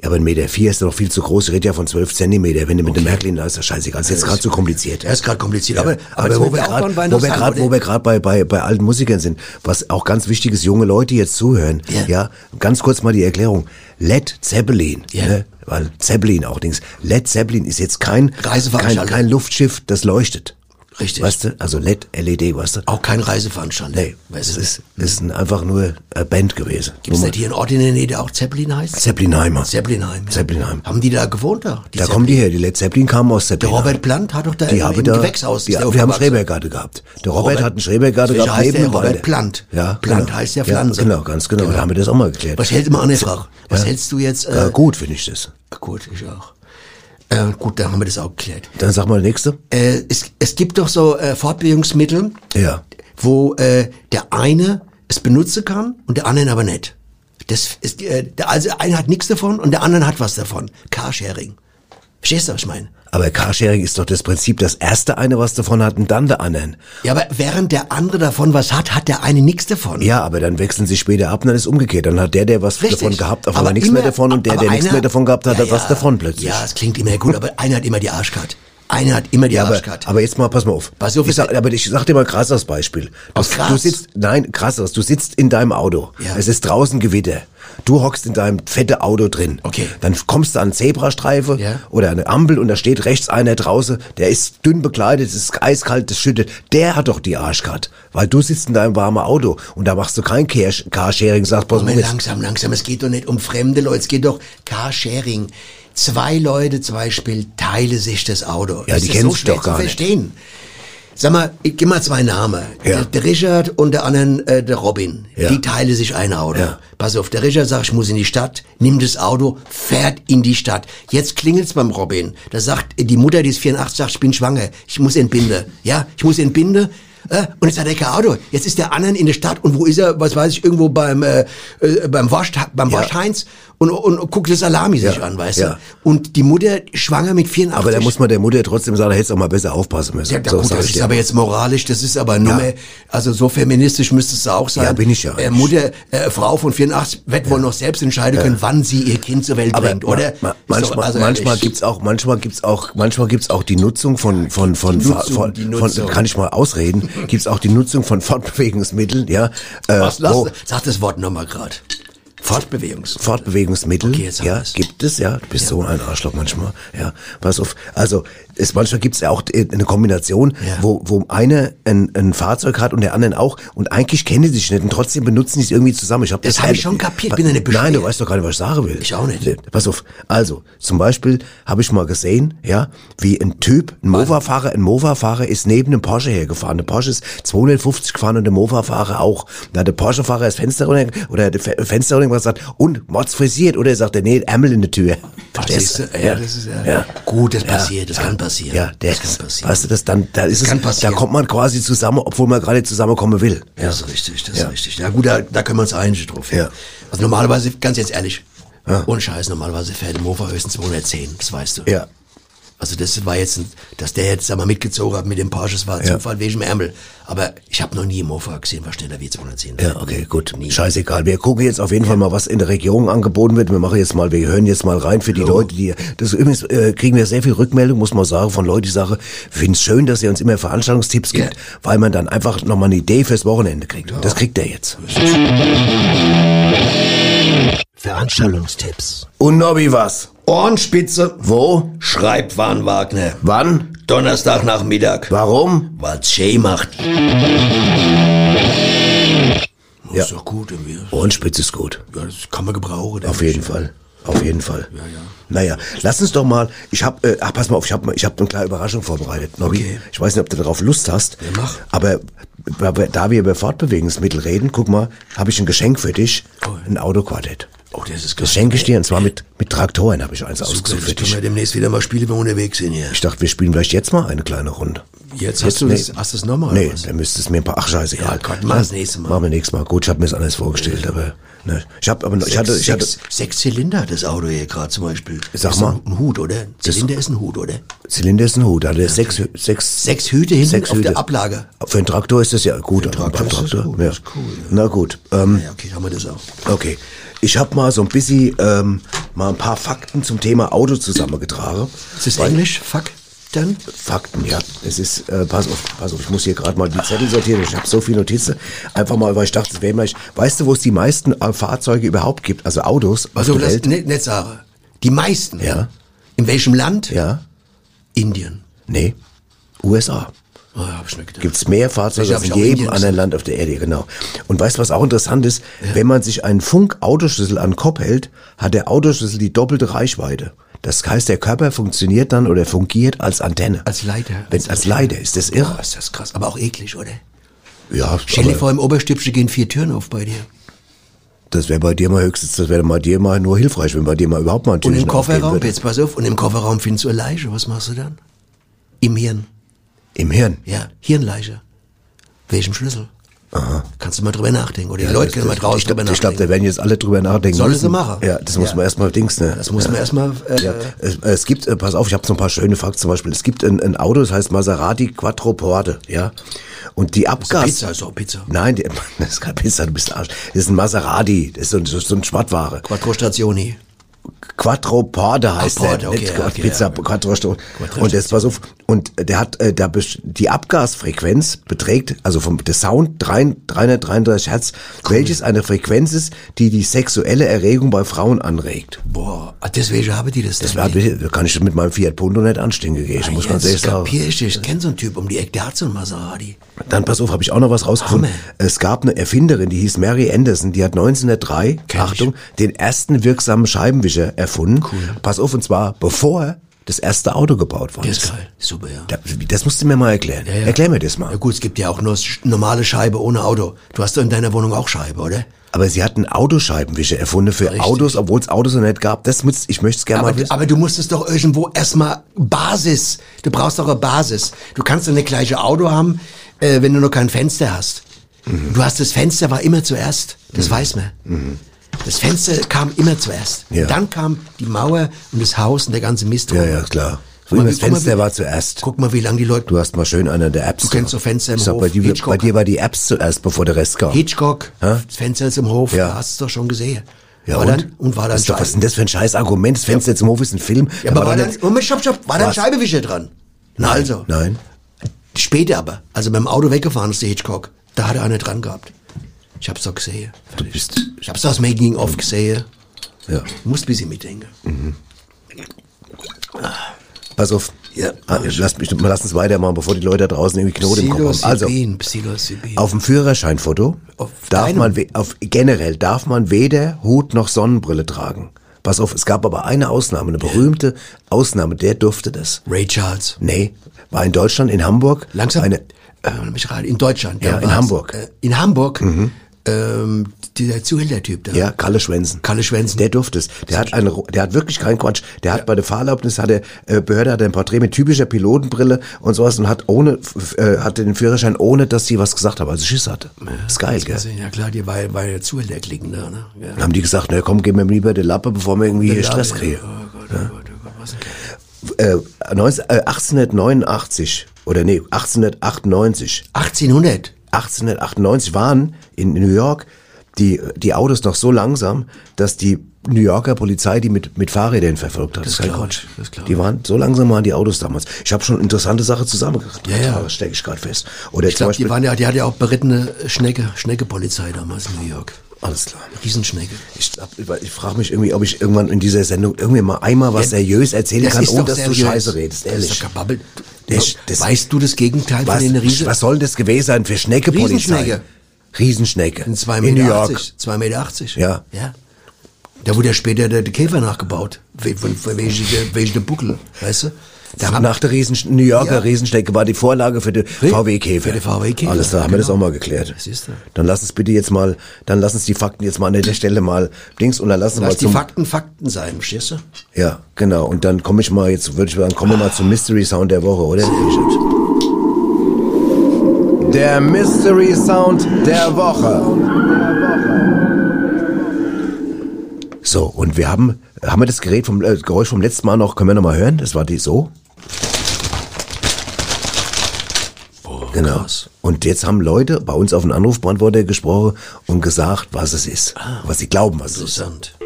Ja, aber ein Meter vier ist doch viel zu groß. Ich rede ja von zwölf Zentimeter. Wenn du mit dem Märklin, da ist das scheißegal. Das ist jetzt gerade zu kompliziert. Er ist gerade kompliziert. Aber, Aber, aber, wo wir war wo wir gerade, wo wir gerade bei, bei, bei alten Musikern sind, was auch ganz wichtig ist, junge Leute jetzt zuhören. Ja. Ja. ganz kurz mal die Erklärung. Led Zeppelin, Ja. ne? weil Zeppelin auch Dings. Led Zeppelin ist jetzt kein, kein, kein Luftschiff, das leuchtet. Richtig. Weißt du? Also LED, LED, weißt du? Auch kein Reiseveranstalter. Nee, weißt es du? ist, es ist ein- einfach nur eine Band gewesen. Gibt's Nur nicht hier einen Ort in der Nähe, der auch Zeppelin heißt? Zeppelinheimer. Zeppelinheim. Ja. Zeppelinheim. Haben die da gewohnt da? Da Zeppelin- kommen die her. Die Led Zeppelin kamen aus Der Zeppelin. Robert Plant hat doch da Die im, haben im da, Gewächshaus. die, ist der die haben. Schrebergarten gehabt. Der Robert, Robert- hat einen Schrebergarten Welcher gehabt. heißt der? neben Robert Walde. Plant. Ja, Plant genau. heißt der Ja, Pflanze. genau, ganz genau. Genau. Da haben wir das auch mal geklärt. Was hältst du mal eine Frage? Was Ja. hältst du jetzt? Äh, Ja, gut, finde ich das. Gut, ich auch. Äh, gut, dann haben wir das auch geklärt. Dann sag mal nächste. Äh, es, es gibt doch so äh, Fortbewegungsmittel, Ja. wo äh, der eine es benutzen kann und der andere aber nicht. Das ist, äh, der, also der eine hat nichts davon und der andere hat was davon. Carsharing. Verstehst du, was ich meine? Aber Carsharing ist doch das Prinzip, dass erst der eine was davon hat und dann der anderen. Ja, aber während der andere davon was hat, hat der eine nichts davon. Ja, aber dann wechseln sie später ab und dann ist umgekehrt. Dann hat der, der was Richtig. davon gehabt, auf Aber einmal nichts mehr davon und der, der nichts mehr davon gehabt hat, Ja, hat was ja. davon plötzlich. Ja, es klingt immer gut, aber einer hat immer die Arschkarte. Einer hat immer die Ja, aber, Arschkarte. aber jetzt mal, pass mal auf. Pass auf, ich sag, aber ich sag dir mal ein krasses Beispiel. Du, Aus Gras? du sitzt, nein, krasseres. Du sitzt in deinem Auto. Ja. Es ist draußen Gewitter. Du hockst in deinem fette Auto drin. Okay. Dann kommst du an Zebrastreife Ja. oder eine Ampel und da steht rechts einer draußen, der ist dünn bekleidet, es ist eiskalt, das schüttet. Der hat doch die Arschkarte. Weil du sitzt in deinem warmen Auto und da machst du kein Carsharing, sagst, pass mal Moment, langsam, langsam. Es geht doch nicht um fremde Leute, es geht doch Carsharing. Zwei Leute zum Beispiel teilen sich das Auto. Ja, Das die ist kennen so sich doch gar nicht. verstehen. Sag mal, ich gib mal zwei Namen. Ja. Der, der Richard und der anderen, äh, der Robin. Ja. Die teilen sich ein Auto. Ja. Pass auf, der Richard sagt, ich muss in die Stadt, nimmt das Auto, fährt in die Stadt. Jetzt klingelt's beim Robin. Da sagt die Mutter, die ist 84, sagt, ich bin schwanger, ich muss entbinden. Ja, ich muss entbinden. Äh, und jetzt hat er kein Auto. Jetzt ist der anderen in der Stadt und wo ist er? Was weiß ich, irgendwo beim äh, äh, beim Wasch beim Ja. Waschheinz und, und, und guckt das Salami sich an, weißt Ja. du? Und die Mutter schwanger mit 84. Aber da muss man der Mutter trotzdem sagen, da hättest du auch mal besser aufpassen müssen. ja, da So gut, das ist aber jetzt moralisch, das ist aber nur mehr, also so feministisch müsstest du auch sein. Ja, bin ich ja Äh. Mutter, äh, Frau von 84 wird wohl noch selbst entscheiden können, wann sie ihr Kind zur Welt Aber bringt, oder? Ma doch- manchmal, also manchmal gibt's auch, manchmal gibt's auch, manchmal gibt's auch die Nutzung von, von, von, Nutzung, von, von, Nutzung. kann ich mal ausreden, gibt's auch die Nutzung von Fortbewegungsmitteln, ja, äh, Was, lass, wo- sag das Wort nochmal grad. Fortbewegungs. Fortbewegungsmittel, Okay, ja, gibt es, ja. Du bist so ein Arschloch manchmal, ja. Pass auf. Also, es, manchmal gibt's ja auch äh, eine Kombination, Ja. wo, wo einer ein, ein Fahrzeug hat und der andere auch und eigentlich kennen die sich nicht und trotzdem benutzen die es irgendwie zusammen. Ich hab Das hab ich schon kapiert, ich bin ja nicht Nein, du weißt doch gar nicht, was ich sagen will. Ich auch nicht. Nee, Pass auf. Also, zum Beispiel habe ich mal gesehen, ja, wie ein Typ, ein Mova-Fahrer, ein Mova-Fahrer ist neben einem Porsche hergefahren. Der Porsche ist 250 gefahren und der Mova-Fahrer auch. Da hat der Porsche-Fahrer das Fenster runter, oder der Fe- Fenster runter gesagt, und, Mods frisiert, oder er sagt, nee, Ärmel in der Tür. Verstehst du? Ja, das ist ja, gut, das passiert, das kann passieren. Ja, der, das kann passieren. weißt du, das dann, da ist es, kann da passieren. kommt man quasi zusammen, obwohl man gerade zusammenkommen will. Ja. Das ist richtig, das Ja. ist richtig. Ja gut, da, da können wir uns einig drauf. Ja. Also normalerweise, ganz jetzt ehrlich, ohne Scheiß, normalerweise fährt ein Mofa höchstens 210, das weißt du. Ja. Also das war jetzt, ein, dass der jetzt einmal mitgezogen hat mit dem Porsche, das war Ja. Zufall wegen dem Ärmel. Aber ich habe noch nie einen Mofa gesehen, was schneller wie 210 Ja, okay, gut. Scheißegal. Wir gucken jetzt auf jeden Fall mal, was in der Region angeboten wird. Wir machen jetzt mal, wir hören jetzt mal rein für die Leute, die, das übrigens äh, kriegen wir sehr viel Rückmeldung, muss man sagen, von Leuten, die sagen, es schön, dass ihr uns immer Veranstaltungstipps gibt, weil man dann einfach nochmal eine Idee fürs Wochenende kriegt. Das kriegt er jetzt. Veranstaltungstipps. Und Nobby was? Ohrenspitze. Wo? Schreibt Warn Wagner. Wann? Donnerstagnachmittag. Warum? Weil's Jay macht. Ja. Ist doch gut irgendwie. Ohrenspitze ist gut. Ja, das kann man gebrauchen. Auf ich. jeden Fall. Auf jeden Fall. Ja, ja. Naja, lass uns doch mal, ich hab, äh, ach, pass mal auf, ich hab, ich hab eine kleine Überraschung vorbereitet, Nobby. Okay. Ich weiß nicht, ob du darauf Lust hast. Ja, mach. Aber da wir- da wir über Fortbewegungsmittel reden, guck mal, habe ich ein Geschenk für dich. Ein Autoquartett. Oh, das ist Das schenke ich dir, und zwar mit, mit Traktoren habe ich eins Super, ausgesucht für können wir demnächst wieder mal spielen, wenn wir unterwegs sind hier. Ich dachte, wir spielen vielleicht jetzt mal eine kleine Runde. Jetzt hast du das, hast du das nochmal? Nee, dann müsstest du mir ein paar, ach scheißegal. Ja, Gott, mach das nächste Mal. Machen wir nächstes Mal. Gut, ich habe mir das anders vorgestellt, aber, ne. Ich habe aber, noch- ich hatte, ich hatte, sechs, sechs Zylinder hat das Auto hier gerade zum Beispiel. Sag Ist mal. Ein Hut, oder? Zylinder ist ein Hut, oder? Zylinder ist ein Hut, hat er sechs, Hü- sechs, Sechs Hüte hinten Sechs auf Hüte. der Ablage. Für einen Traktor ist das ja gut. Für Traktor ist das gut, ja. das ist cool, ja. Na gut. Ähm, Ja, okay, haben wir das auch. okay. Ich habe mal so ein bisschen ähm, mal ein paar Fakten zum Thema Auto zusammengetragen. Ist das Englisch? Fuck, dann? Fakten, ja. Es ist, äh, pass auf, pass auf, ich muss hier gerade mal die Zettel sortieren. Ich habe so viele Notizen. Einfach mal, weil ich dachte, es wäre mal. Weißt du, wo es die meisten äh, Fahrzeuge überhaupt gibt? Also Autos Also, das nicht, nicht sagen. Die meisten. Ja. In welchem Land? Ja. Indien. Nee. USA. Oh, hab ich nicht gedacht. Gibt's mehr Fahrzeuge als in jedem anderen. Land auf der Erde, genau. Und weißt du, was auch interessant ist? Wenn man sich einen Funk-Autoschlüssel an den Kopf hält, hat der Autoschlüssel die doppelte Reichweite. Das heißt, der Körper funktioniert dann oder fungiert als Antenne. Als Leiter. Wenn, als Leiter. Ist das irre? Oh, ist das krass. Aber auch eklig, oder? Ja, Stell dir vor, im Oberstübchen gehen vier Türen auf bei dir. das wäre bei dir mal höchstens, das wäre bei dir mal nur hilfreich, wenn bei dir mal überhaupt mal ein Und Türchen im aufgehen Kofferraum, jetzt pass auf, und im Kofferraum findest du eine Leiche. Was machst du dann? Im Hirn. Im Hirn. Ja, Hirnleiche. Welchem Schlüssel? Aha. Kannst du mal drüber nachdenken. Oder die Leute können mal draußen ich drüber glaube, ich glaub, nachdenken. da werden jetzt alle drüber nachdenken. Sollen sie machen. Ja, das muss Ja. man erstmal Dings, ne? das muss man ja. erstmal. Äh, Ja, es, es gibt, äh, pass auf, ich habe so ein paar schöne Fakten zum Beispiel. Es gibt ein, ein Auto, das heißt Maserati Quattroporte, ja. Und die Abgas... Pizza, ist auch Pizza. Nein, die, das ist keine Pizza, du bist Arsch. Das ist ein Maserati, das ist so ein, so ein Schwattware. Quattro Stationi. Quattroporte heißt Porte, der, okay, nicht ja, okay, Pizza ja. Quattro Und das pass auf, und der hat äh, da bes- die Abgasfrequenz beträgt, also vom der Sound 3 333 Hertz, welches eine Frequenz ist, die die sexuelle Erregung bei Frauen anregt. Boah, ah, deswegen haben die das. Das war, da kann ich mit meinem Fiat Punto nicht anstehen gegeben, ich muss ehrlich Jetzt sagen. ich, ich kenn so einen Typ um die Ecke, der hat so einen Maserati. Dann pass auf, habe ich auch noch was rausgefunden. Hammer. Es gab eine Erfinderin, die hieß Mary Anderson, die hat 1903, Kenn ich. Achtung, den ersten wirksamen Scheibenwischer erfunden. Pass auf, und zwar bevor das erste Auto gebaut worden ist ist. geil. Super, ja. Da- Das musst du mir mal erklären. ja. Erklär mir das mal. Ja gut, es gibt ja auch nur normale Scheibe ohne Auto. Du hast doch in deiner Wohnung auch Scheibe, oder? Aber sie hat einen Autoscheibenwischer erfunden für Richtig. Autos, obwohl es Autos noch nicht gab. Das muss, ich möchte es gerne mal aber du musstest doch irgendwo erstmal Basis. Du brauchst doch eine Basis. Du kannst doch nicht gleiche Auto haben, äh, wenn du noch kein Fenster hast. Mhm. Du hast das Fenster war immer zuerst. Das weiß man. Das Fenster kam immer zuerst. Ja. Dann kam die Mauer und das Haus und der ganze Mist. ja, ja, klar. Guck mal, das guck mal, Fenster wie- war zuerst. Guck mal, wie lange die Leute. Du hast mal schön einer der Apps. Du kennst so Fenster im ich sag, Hof, bei dir, bei dir war die Apps zuerst, bevor der Rest kam. Hitchcock, Hä? das Fenster ist im Hof, Ja. da hast du doch schon gesehen. Ja, war und? Dann, und war dann das ist doch, was ist denn das für ein scheiß Argument? Das Fenster zum Hof ist ein Film. Ja, aber war dann, Moment, stopp, stopp, war dann Was? Scheibewischer dran? Na also. Nein. Später aber, also beim Auto weggefahren ist der Hitchcock, da hat er eine dran gehabt. Ich hab's doch gesehen. Du bist, Ich hab's aus Making of gesehen. ja. Du musst ein bisschen mitdenken. Pass auf, Ja. Ah, lass, mich, lass uns weitermachen, bevor die Leute da draußen irgendwie Knoten im Kopf haben. Also, Psilocybin, auf dem Führerscheinfoto Auf darf deinem? man, auf, generell darf man weder Hut noch Sonnenbrille tragen. Pass auf, es gab aber eine Ausnahme, eine berühmte Ausnahme, der durfte das. Ray Charles. Nee, war in Deutschland, in Hamburg. Langsam. Eine, äh, in Deutschland. Ja, in. Hamburg. Mhm. Äh, in Hamburg. Ähm, dieser Zuhälter-Typ da. ja, Kalle Schwensen. Kalle Schwensen. Der durfte es. Der hat eine, der hat wirklich keinen Quatsch. Der hat bei der Fahrerlaubnis, hat der äh, Behörde hat ein Porträt mit typischer Pilotenbrille und sowas und hat ohne, äh, hat den Führerschein ohne, dass sie was gesagt haben, also Schiss hatte. ist geil, gell? Ja klar, die bei, bei der Zuhälter-Klicken da, ne? Ja. Dann haben die gesagt, na komm, gib mir lieber die Lappe, bevor wir irgendwie hier Stress Ja, kriegen. Oh Gott, oh Gott, oh Gott, was Äh, 19, äh, 1889 oder nee, 1898. 1800. 1898 waren in New York die, die Autos noch so langsam, dass die New Yorker Polizei die mit, mit Fahrrädern verfolgt hat. Das ist kein Quatsch. das Die waren, so langsam waren die Autos damals. Ich habe schon interessante Sachen zusammengebracht. Ja, ja. Das stecke ich gerade fest. Oder Ich glaube, die waren ja, die hatte ja auch berittene Schnecke, Schnecke-Polizei damals in New York. alles klar. Riesenschnecke. Ich, ich frage mich irgendwie, ob ich irgendwann in dieser Sendung irgendwie mal einmal was Ja, seriös erzählen kann, ohne dass du seriös. Scheiße redest. Das ist Ehrlich. doch gebabbelt. Das- das- weißt du das Gegenteil Was, von den Riesen? was soll das gewesen sein für Schnecke-Polizei? Riesenschnecke. Riesenschnecke. In 2,80 In Meter. New York. 2,80 Meter. 80. Ja. ja. Da wurde ja später der, der Käfer nachgebaut. Von, von welche, der, welche der Buckel, weißt du? Da haben, Nach der Riesen, New Yorker Ja. Riesenschnecke war die Vorlage für den VW-Käfer. Für den VW-Käfer, Alles klar, haben wir das genau. auch mal geklärt. Dann lass uns bitte jetzt mal, dann lass uns die Fakten jetzt mal an der Stelle mal Dings und dann lass uns lass mal die zum, Fakten Fakten sein, verstehst du? ja, genau. Und dann komme ich mal jetzt, würde ich sagen, kommen wir mal zum Mystery Sound der Woche, oder? Der Mystery Sound der Woche. So, und wir haben, haben wir das Gerät vom, äh, Geräusch vom letzten Mal noch, können wir noch mal hören? Das war die so. Genau. krass. Und jetzt haben Leute bei uns auf den Anrufbeantworter gesprochen und gesagt, was es ist. Was sie glauben, was es ist. Interessant.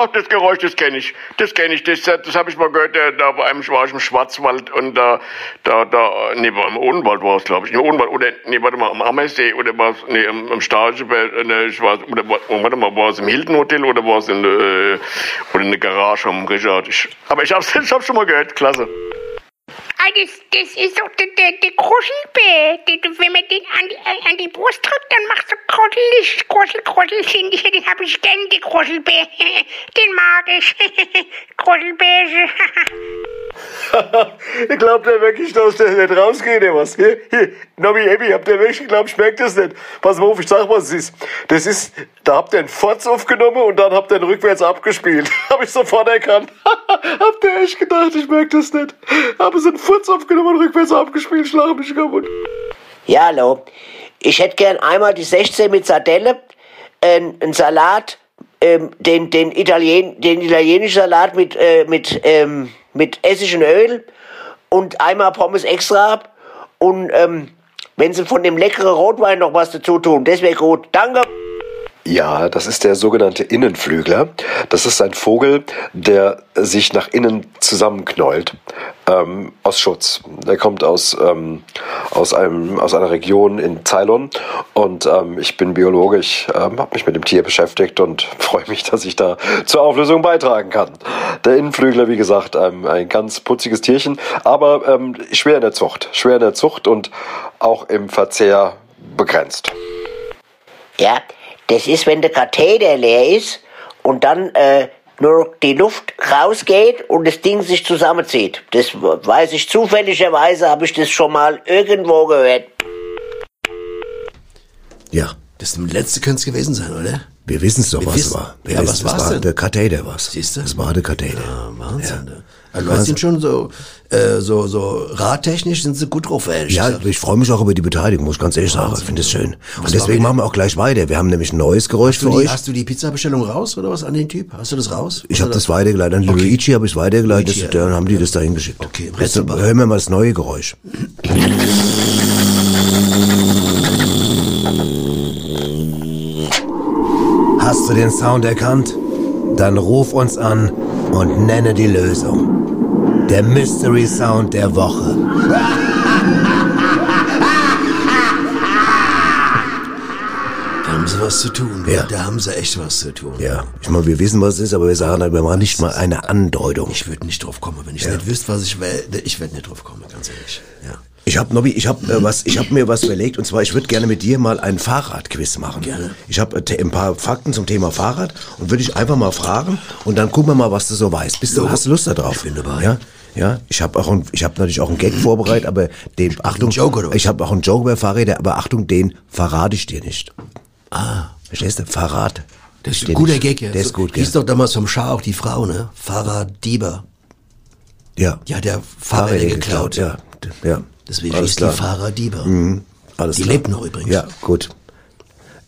Ach, das Geräusch, das kenne ich. Das kenne ich. Das, das habe ich mal gehört, äh, da bei einem war ich im Schwarzwald und da, da, da, nee, war im Odenwald war es, glaube ich. Im Odenwald, oder, nee, warte mal, am Ammersee, oder war es, nee, im, im Stargeberg, äh, nee, ich weiß, oder, war- oh, warte mal, war es im Hilton Hotel oder war es in, äh, oder in der Garage am Richard? Ich, aber ich hab's, ich schon mal gehört, klasse. Ah, das, das ist doch der, der, der Kruschelbär. Der, der, wenn man den an die, an die Brust drückt, dann macht so Kruschelig, Kruschel, Kruschel, finde. Den hab ich gern, den Kruschelbär. Den mag ich. Kruschelbär. Glaubt er wirklich, dass der nicht rausgeht, oder was? Hier, hier, Nobby Ebi, habt ihr wirklich geglaubt, ich merk das nicht. Pass mal auf, ich sag, was es ist. Das ist, da habt ihr einen Fotz aufgenommen und dann habt ihr ihn rückwärts abgespielt. Hab ich sofort erkannt. habt ihr echt gedacht, ich merk das nicht. Haben sie einen Fotz aufgenommen rückwärts abgespielt, schlag mich kaputt. Ja, hallo. Ich hätte gern einmal die 16 mit Sardelle, ein, ein Salat, ähm, den, den, Italien, den italienischen Salat mit, äh, mit, ähm, mit Essig Öl und einmal Pommes extra und ähm, wenn Sie von dem leckeren Rotwein noch was dazu tun, das wäre gut. Danke. Ja, das ist der sogenannte Innenflügler. Das ist ein Vogel, der sich nach innen zusammenknäult. Ähm, aus Schutz. Der kommt aus, ähm, aus, einem, aus einer Region in Ceylon und ähm, ich bin Biologe. Ich ähm, habe mich mit dem Tier beschäftigt und freue mich, dass ich da zur Auflösung beitragen kann. Der Innenflügler, wie gesagt, ähm, ein ganz putziges Tierchen, aber ähm, schwer in der Zucht. Schwer in der Zucht und auch im Verzehr begrenzt. Ja, das ist, wenn der Katheter leer ist und dann äh, nur die Luft rausgeht und das Ding sich zusammenzieht. Das weiß ich zufälligerweise, habe ich das schon mal irgendwo gehört. Ja, Das letzte könnte es gewesen sein, oder? wir wissen es doch, Wir was wissen- es war. Wir Ja, wissen, was war's war denn? Der Katheter war's. Siehst du? Es war der Katheter. Ja, Wahnsinn. ne? Also Leute sind schon so, äh, so, so radtechnisch sind sie gut drauf, ehrlich Ja, gesagt. ich freue mich auch über die Beteiligung, muss ich ganz ehrlich sagen. Ich finde es schön. Und deswegen machen wir auch gleich weiter. Wir haben nämlich ein neues Geräusch für die, euch. hast du die Pizzabestellung raus oder was an den Typ? Hast du das raus? Ich habe das weitergeleitet. An Luigi habe ich es weitergeleitet. Luigi, ja. dann haben die das dahin geschickt. Okay, Jetzt hören wir mal das neue Geräusch. Hast du den Sound erkannt? Dann ruf uns an und nenne die Lösung. Der Mystery Sound der Woche. Der sie was zu tun. Ja. Da haben sie echt was zu tun. Ja, ich meine, wir wissen, was es ist, aber wir sagen aber mal nicht mal eine Andeutung. Ich würde nicht drauf kommen, wenn ich nicht wüsste, was ich will. Ich werde nicht drauf kommen, ganz ehrlich. Ja. Ich habe Nobby, ich habe äh, was, ich habe mir was überlegt und zwar, ich würde gerne mit dir mal ein Fahrradquiz machen. Gerne. Ich habe äh, ein paar Fakten zum Thema Fahrrad und würde ich einfach mal fragen und dann gucken wir mal, was du so weißt. Bist du, hast du Lust darauf? Ich bin dabei. Ja, ja. Ich habe auch, ein, ich habe natürlich auch einen Gag vorbereitet, aber den Achtung, Joke oder ich habe auch einen Joke bei Fahrräder, aber Achtung, den verrate ich dir nicht. Ah, Verstehst du? Verrat. das ist ein guter nicht. Gag, ja. Der ist gut, Hieß gell? doch damals vom Schah auch die Frau, ne? Fahrraddieber. Ja. Die hat ja Fahrräder geklaut. Ja, ja. Deswegen Alles ist klar. die Fahrraddieber. Mhm. Alles Die klar. lebt noch übrigens. Ja, gut.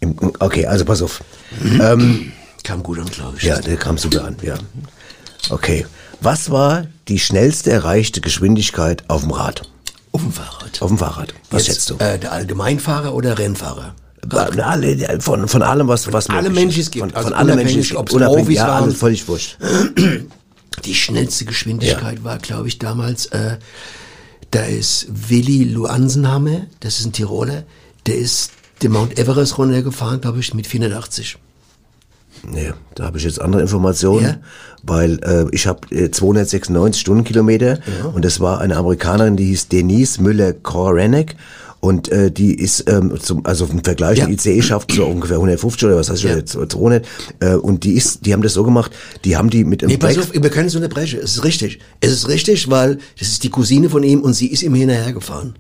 Im- Okay, also pass auf. Ähm, Kam gut an, glaube ich. ja, der kam super an, ja. Okay. Was war die schnellste erreichte Geschwindigkeit auf dem Rad? Auf dem Fahrrad. Auf dem Fahrrad. Was Jetzt, schätzt du? Äh, der Allgemeinfahrer oder Rennfahrer? Alle, von, von allem, was, was alle möglich Menschen ist. es gibt. Von, Also von unabhängig, Menschen, ob's unabhängig, Profis ja, waren. alles völlig wurscht. Die schnellste Geschwindigkeit war, glaube ich, damals, äh, da ist Willi Luansenhammer, das ist ein Tiroler, der ist den Mount Everest runtergefahren, glaube ich, mit 480. Nee, da habe ich jetzt andere Informationen, Ja? weil äh, ich habe äh, 296 Stundenkilometer und das war eine Amerikanerin, die hieß Denise Müller-Korenek und äh, die ist ähm, zum, also im Vergleich Ja. der ICE schafft so ungefähr 150 oder was heißt Ja. ja. jetzt 200 äh, und die ist, die haben das so gemacht, die haben die mit einem Nee, pass auf, wir können es unterbrechen. Es ist richtig. Es ist richtig, weil das ist die Cousine von ihm und sie ist ihm hinterhergefahren.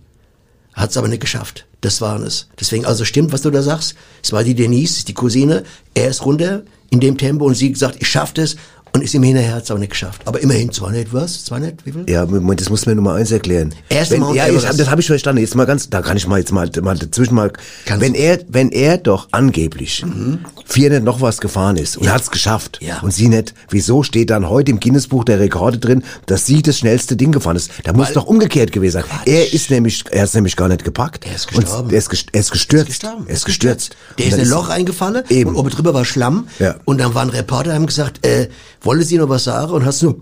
Hat es aber nicht geschafft. Das waren es. Deswegen, also stimmt, was du da sagst. Es war die Denise, die Cousine. Er ist runter in dem Tempo und sie gesagt, ich schaff das und ist hinterher, hat es auch nicht geschafft. Aber immerhin, zwar nicht, was? Zwar nicht, wie viel? Ja, Moment, das muss mir Nummer eins erklären. Erste wenn, Mount ja, ich, das habe ich verstanden. Jetzt mal ganz, da kann ich mal jetzt mal, mal dazwischen mal. Kannst wenn er, wenn er doch angeblich 400 noch was gefahren ist und Mhm. Ja. hat's geschafft Ja. und sie nicht, wieso steht dann heute im Guinness-Buch der Rekorde drin, dass sie das schnellste Ding gefahren ist? Da muss doch umgekehrt gewesen sein. Er ist nämlich, er ist nämlich gar nicht gepackt. Er ist Und gestorben. er ist, gest- er ist gestürzt. gestorben. Er ist gestürzt. Der Und ist in ein Loch eingefallen Eben. und oben drüber war Schlamm. Ja. Und dann waren Reporter, haben gesagt, äh, wolle sie noch was sagen? Und hast nur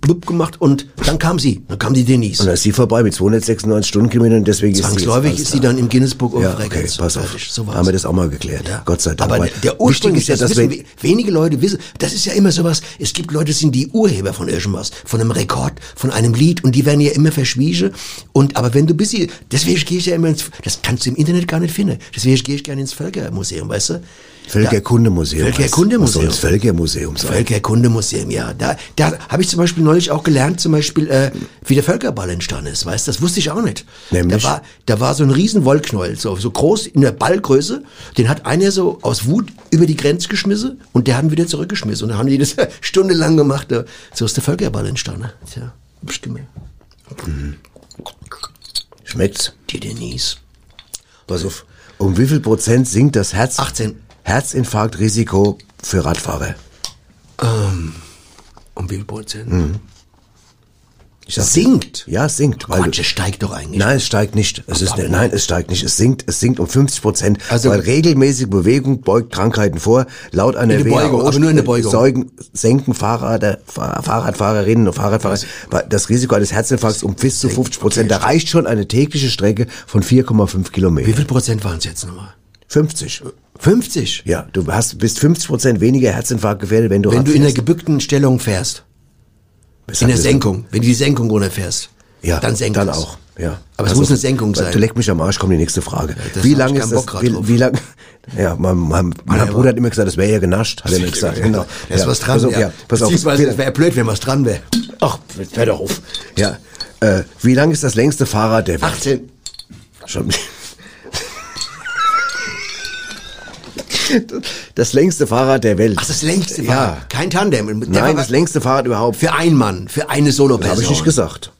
blub gemacht und dann kam sie. Dann kam die Und Denise. dann ist sie vorbei mit 296 Stundenkilometern und deswegen Zwangsläufig ist ist sie sie jetzt alles dann im Guinness Book of klar. Ja, okay, pass auf. So haben wir das auch mal geklärt. Ja. Gott sei Dank. Aber der Ursprung ist, das dass wissen we- wenige Leute wissen, das ist ja immer sowas, es gibt Leute, die sind die Urheber von irgendwas, von einem Rekord, von einem Lied und die werden ja immer verschwiegen und, aber wenn du bist, deswegen gehe ich ja immer ins, das kannst du im Internet gar nicht finden, deswegen gehe ich gerne ins Völkermuseum, weißt du? Völkerkundemuseum. Völkerkundemuseum. Das Völkermuseum sein? Völkerkundemuseum, ja. Da, da habe ich zum Beispiel neulich auch gelernt, zum Beispiel, äh, wie der Völkerball entstanden ist, weißt du? Das wusste ich auch nicht. Nämlich? Da war, da war so ein riesen Wollknäuel, so, so groß in der Ballgröße. Den hat einer so aus Wut über die Grenze geschmissen und der hat ihn wieder zurückgeschmissen. Und dann haben die das stundenlang gemacht. So ist der Völkerball entstanden. Tja, hab ich gemerkt. Schmeckt's? Die Denise. Pass auf. Um wie viel Prozent sinkt das Herz 18. Herzinfarktrisiko für Radfahrer? Ähm, um wie viel Prozent? Ich sag- Sinkt? Ja, es sinkt. weil Quatsch, du- es steigt doch eigentlich. Nein, es steigt nicht. Es ist, nein, es steigt nicht. Es sinkt, es sinkt um 50 Prozent. Also- weil regelmäßige Bewegung beugt Krankheiten vor. Laut einer In Beugung, aber nur in der Beugung. Säugen, senken Fahrrad, Fahr- Fahrradfahrerinnen und Fahrradfahrer das Risiko eines Herzinfarkts um bis zu 50 Prozent. Da reicht schon eine tägliche Strecke von 4,5 Wie Kilometern. viel Prozent waren es jetzt nochmal? 50. 50? Ja, du hast, bist 50 Prozent weniger Herzinfarkt gefährdet, wenn du Wenn du in der gebückten Stellung fährst. Was In der das? Senkung. Wenn du die Senkung runterfährst. Ja, dann senkt dann es. auch. Ja. Aber es Also, muss eine Senkung sein. Du leck mich am Arsch, kommt die nächste Frage. das wie lange ist das, wie, wie lang, ja, mein, mein, mein aber- Bruder hat immer gesagt, das wäre ja genascht, hat er mir gesagt. Genau. Da ist ja, was dran. Pass auf, ja. ja, pass auf. Es wäre blöd, wenn was dran wäre. Ach, hör doch auf. Ja. Äh, wie lang ist das längste Fahrrad der Welt? 18. Schon. Das längste Fahrrad der Welt. Ach, das längste Ja. war kein Tandem. Der Nein, das längste Fahrrad überhaupt. für einen Mann, für eine Solo-Person. Habe ich nicht gesagt.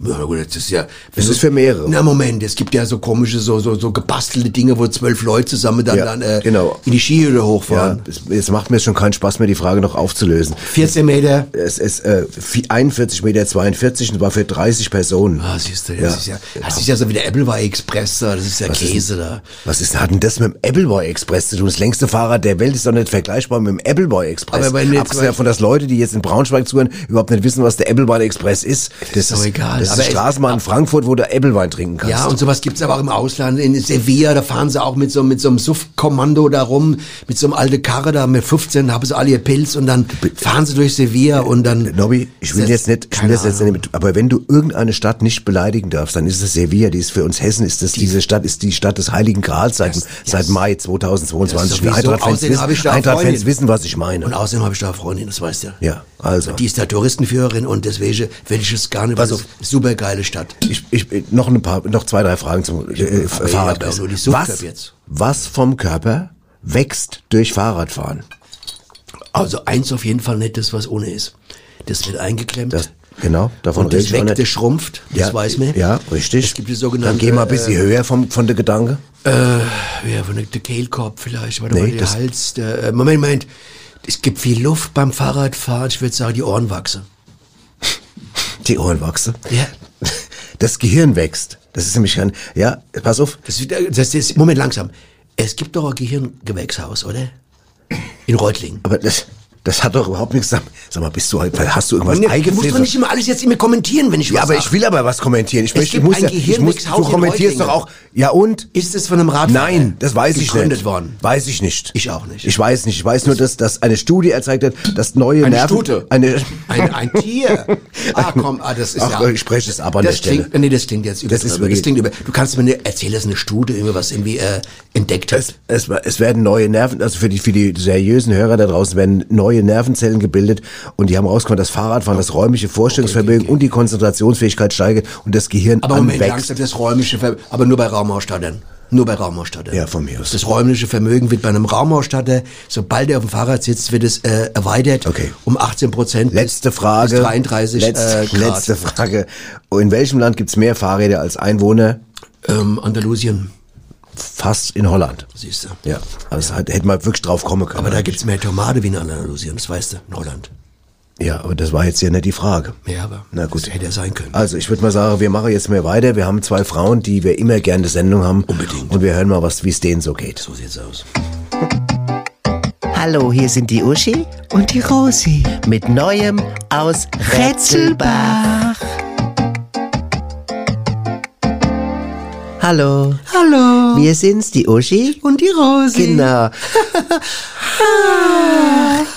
Ja, gut, das ist ja. Das ist für mehrere. Na Moment, es gibt ja so komische, so so so gebastelte Dinge, wo zwölf Leute zusammen dann Ja, dann äh, genau. in die Skihütte Ja, hochfahren. es, es macht mir schon keinen Spaß mehr, die Frage noch aufzulösen. 14 Meter. Es ist äh, vi- 41 Meter 42 und war für 30 Personen. Ah, siehst du, das Ja. ist ja, das ist ja so wie der Appleby Express da, das ist ja Was ist Käse da. Was ist, hat denn das mit dem Appleboy Express zu tun? Das längste Fahrrad der Welt ist doch nicht vergleichbar mit dem Appleboy Express. Aber wenn jetzt Abgesehen davon, dass Leute, die jetzt in Braunschweig zuhören, überhaupt nicht wissen, was der Appleboy Express ist. ist doch egal. Das ist Aber eine es- Straßenbahn in Frankfurt, wo du Äppelwein trinken kannst. Ja, und sowas gibt's aber auch im Ausland. In Sevilla, da fahren sie auch mit so, mit so einem Suff-Kommando da rum, mit so einem alten Karre da, mit 15 haben sie alle ihr Pilz und dann fahren sie durch Sevilla und dann... Nobby, ich will jetzt nicht, ich will das jetzt nicht, aber wenn du irgendeine Stadt nicht beleidigen darfst, dann ist es Sevilla, die ist für uns Hessen, ist das, diese Stadt ist die Stadt des Heiligen Grals seit, seit Mai 2022. Das ist sowieso. Eintracht-Fans wissen, eine Freundin. wissen, was ich meine. Und außerdem habe ich da eine Freundin, das weißt du. Ja, also. Die ist da Touristenführerin und deswegen will ich es gar nicht, Pass weil auf. es super geile Stadt. Ich, ich, noch ein paar, noch zwei, drei Fragen zum äh, Aber Fahrrad. ich hab auch nur die Suchtclub Was, was vom Körper wächst durch Fahrradfahren? Also eins auf jeden Fall nicht das, was ohne ist. Das wird eingeklemmt. Das, genau, davon und das weg, das schrumpft, das ja, weiß man. Ja, richtig. Es gibt die Dann sogenannte... geh mal ein bisschen äh, höher vom, von der Gedanke. Äh, ja, von der, der Kehlkorb vielleicht, warte Nee, der Hals, der, äh, Moment, Moment. Es gibt viel Luft beim Fahrradfahren, ich würde sagen, die Ohren wachsen. Die Ohren wachsen. Ja. Das Gehirn wächst. Das ist nämlich ein, ja, pass auf. Das, ist- das ist, Moment, langsam. Es gibt doch ein Gehirngewächshaus, oder? In Reutlingen. Aber das, das hat doch überhaupt nichts. Sag sag mal, bist du, hast du irgendwas Nee, du musst doch nicht immer alles jetzt immer kommentieren, wenn ich Ja, was aber sag. ich will aber was kommentieren. Ich, Es möchte, ich muss ein ja, ich muss, du kommentierst doch auch. Ja und? Ist es von einem Radfahrer Nein, das weiß ich nicht. worden? Weiß ich nicht. Ich auch nicht. Ich weiß nicht. Ich weiß nur, dass, dass eine Studie erzeigt hat, dass neue Eine Nerven... Stute. Eine, Ein, ein Tier. Ah, komm, ah, das ist Ach, ja. ich spreche es ab an das der Stelle. Klingt, nee, das klingt jetzt über. Das ist das klingt über. Du kannst mir nicht erzählen, dass eine Studie irgendwas irgendwie äh, entdeckt hat. Es, es, es werden neue Nerven, also für die, für die seriösen Hörer da draußen werden neue Nervenzellen gebildet und die haben rausgefunden, dass Fahrradfahren das räumliche Vorstellungsvermögen und die Konzentrationsfähigkeit steigert und das Gehirn aber Moment, anwächst. langsam das räumliche, Ver aber nur bei Raumausstattern. Nur bei Raumausstattern. Ja, von mir aus. Das räumliche Vermögen wird bei einem Raumausstatter, sobald er auf dem Fahrrad sitzt, wird es äh, erweitert Okay. um 18 Prozent. Letzte Frage. Bis 33 letzte, äh, letzte Frage. In welchem Land gibt's mehr Fahrräder als Einwohner? Ähm, Andalusien, Fast in Holland. siehst du. Ja, also ja. hätte man wirklich drauf kommen können. Aber da gibt's mehr Tomate wie in Andalusien, das weißt du, in Holland. Ja, aber das war jetzt ja nicht die Frage. Ja, aber Na gut. das hätte ja sein können. Also ich würde mal sagen, wir machen jetzt mal weiter. Wir haben zwei Frauen, die wir immer gerne eine Sendung haben. Unbedingt. Und wir hören mal, was wie es denen so geht. So sieht's aus. Hallo, hier sind die Uschi Und die Rosi. mit Neuem aus Rätselbach. Hallo, Hallo. wir sind's, die Uschi. Und die Rosi. Genau.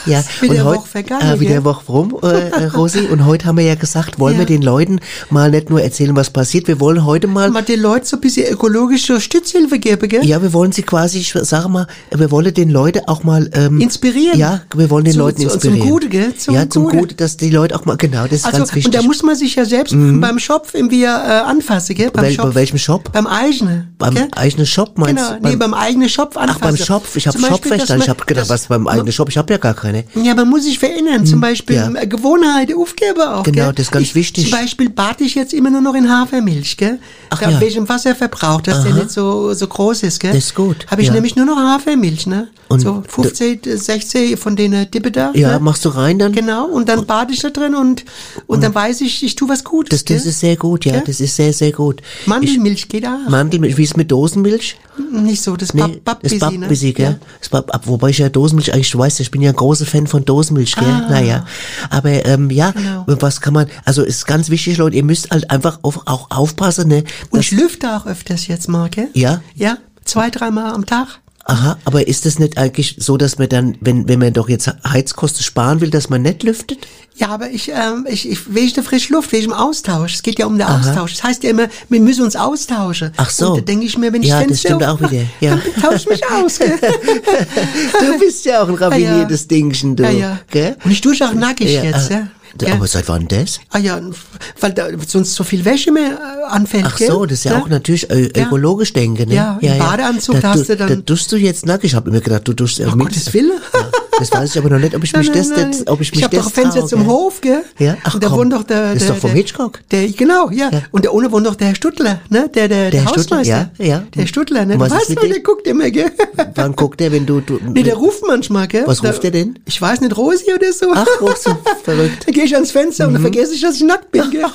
ja, Wieder und eine heut- Woche vergangen, äh, wieder eine Woche rum, äh, Rosi. Und heute haben wir ja gesagt, wollen Ja. wir den Leuten mal nicht nur erzählen, was passiert, wir wollen heute mal Mal den Leuten so ein bisschen ökologische Stützhilfe geben, gell? Ja, wir wollen sie quasi, ich sage mal, wir wollen den Leuten auch mal ähm, Inspirieren. Ja, wir wollen den Zu- Leuten zu- zum inspirieren. Gute, gell? Zum ja, zum Gute. Gute, dass die Leute auch mal, genau, das ist Also, ganz wichtig. und da muss man sich ja selbst beim Shop irgendwie äh, anfassen, gell? Beim Wel- Shop. bei welchem Shop? Beim eigenen. beim eigenen Shop meinst Genau, du? nee, beim eigenen Shop Ach, anfassen. beim Shop, ich habe Zum Shop verstanden, ich habe gedacht, was beim eigenen Shop, ich habe ja gar keine. Ja, man muss sich verändern. Zum Beispiel ja. äh, Gewohnheiten aufgeben auch. Genau, gell? das ist ganz ich, wichtig. Zum Beispiel bade ich jetzt immer nur noch in Hafermilch, gell? Ach da, ja. Welchem Wasser verbraucht, dass der Aha. nicht so, so groß ist, gell? Das ist gut, Habe ich ja. nämlich nur noch Hafermilch, ne? Und so 15, äh, 16 von den äh, Dippe da. Ja, ne? machst du rein dann? Genau, und dann bade ich da drin und, und, dann weiß ich, ich tue was Gutes. Das, das gell? ist sehr gut, ja, Gell? das ist sehr, sehr gut. Mandelmilch geht auch. Ich, Mandelmilch, wie ist mit Dosenmilch? Nicht so, das Nee, das Babbisi, ne? Babbisi, gell? Das ab, wobei ich ja Dosenmilch eigentlich, du weißt, ich bin ja ein großer Fan von Dosenmilch, gell? Naja. Aber, ähm, ja, Genau. was kann man, also ist ganz wichtig, Leute, ihr müsst halt einfach auf, auch aufpassen, ne? Und ich lüfte auch öfters jetzt mal, gell? Ja? Ja, zwei, dreimal am Tag. Aha, aber ist das nicht eigentlich so, dass man dann, wenn, wenn man doch jetzt Heizkosten sparen will, dass man nicht lüftet? Ja, aber ich, ähm, ich, ich wegen der frische Luft, wegen dem Austausch. Es geht ja um den Aha. Austausch. Das heißt ja immer, wir müssen uns austauschen. Ach so. Und da denke ich mir, wenn ich Ja, das stimmt auch wieder, ja. dann tausch mich aus. Gell? Du bist ja auch ein raffiniertes Dingchen, du. Ja, ja. Gell? Und ich dusche auch nackig Ja, jetzt, äh, ja. Aber seit wann das? Ah ja, weil da sonst so viel Wäsche mehr äh, anfällt, Ach so, das ist ja Ne? auch natürlich ö Ja. ökologisch denken, ne? Ja, im Badeanzug da, hast du dann- Da duschst du jetzt nackig. Ich habe immer gedacht, du duschst Um Gottes Willen. Das weiß ich aber noch nicht, ob ich mich Nein, das, nein, das nein. ob ich mich ich hab das doch Fenster trau, zum gell? Hof, gell? Ja, ach und da komm. wohnt doch der, Das ist der, doch vom der, Hitchcock. Der, genau, ja. Ja. Und da ohne wohnt doch der Herr Stuttler, ne? Der, der, der, Der Hausmeister. ja, ja. Der Stuttler, ne? Du was weißt dem? der guckt immer, gell? Wann guckt der, wenn du, du Nee, der ruft manchmal, gell? Was ruft der denn? Ich weiß nicht, Rosi oder so. Ach, Rosi, verrückt. Dann gehe ich ans Fenster und dann vergesse ich, dass ich nackt bin, gell?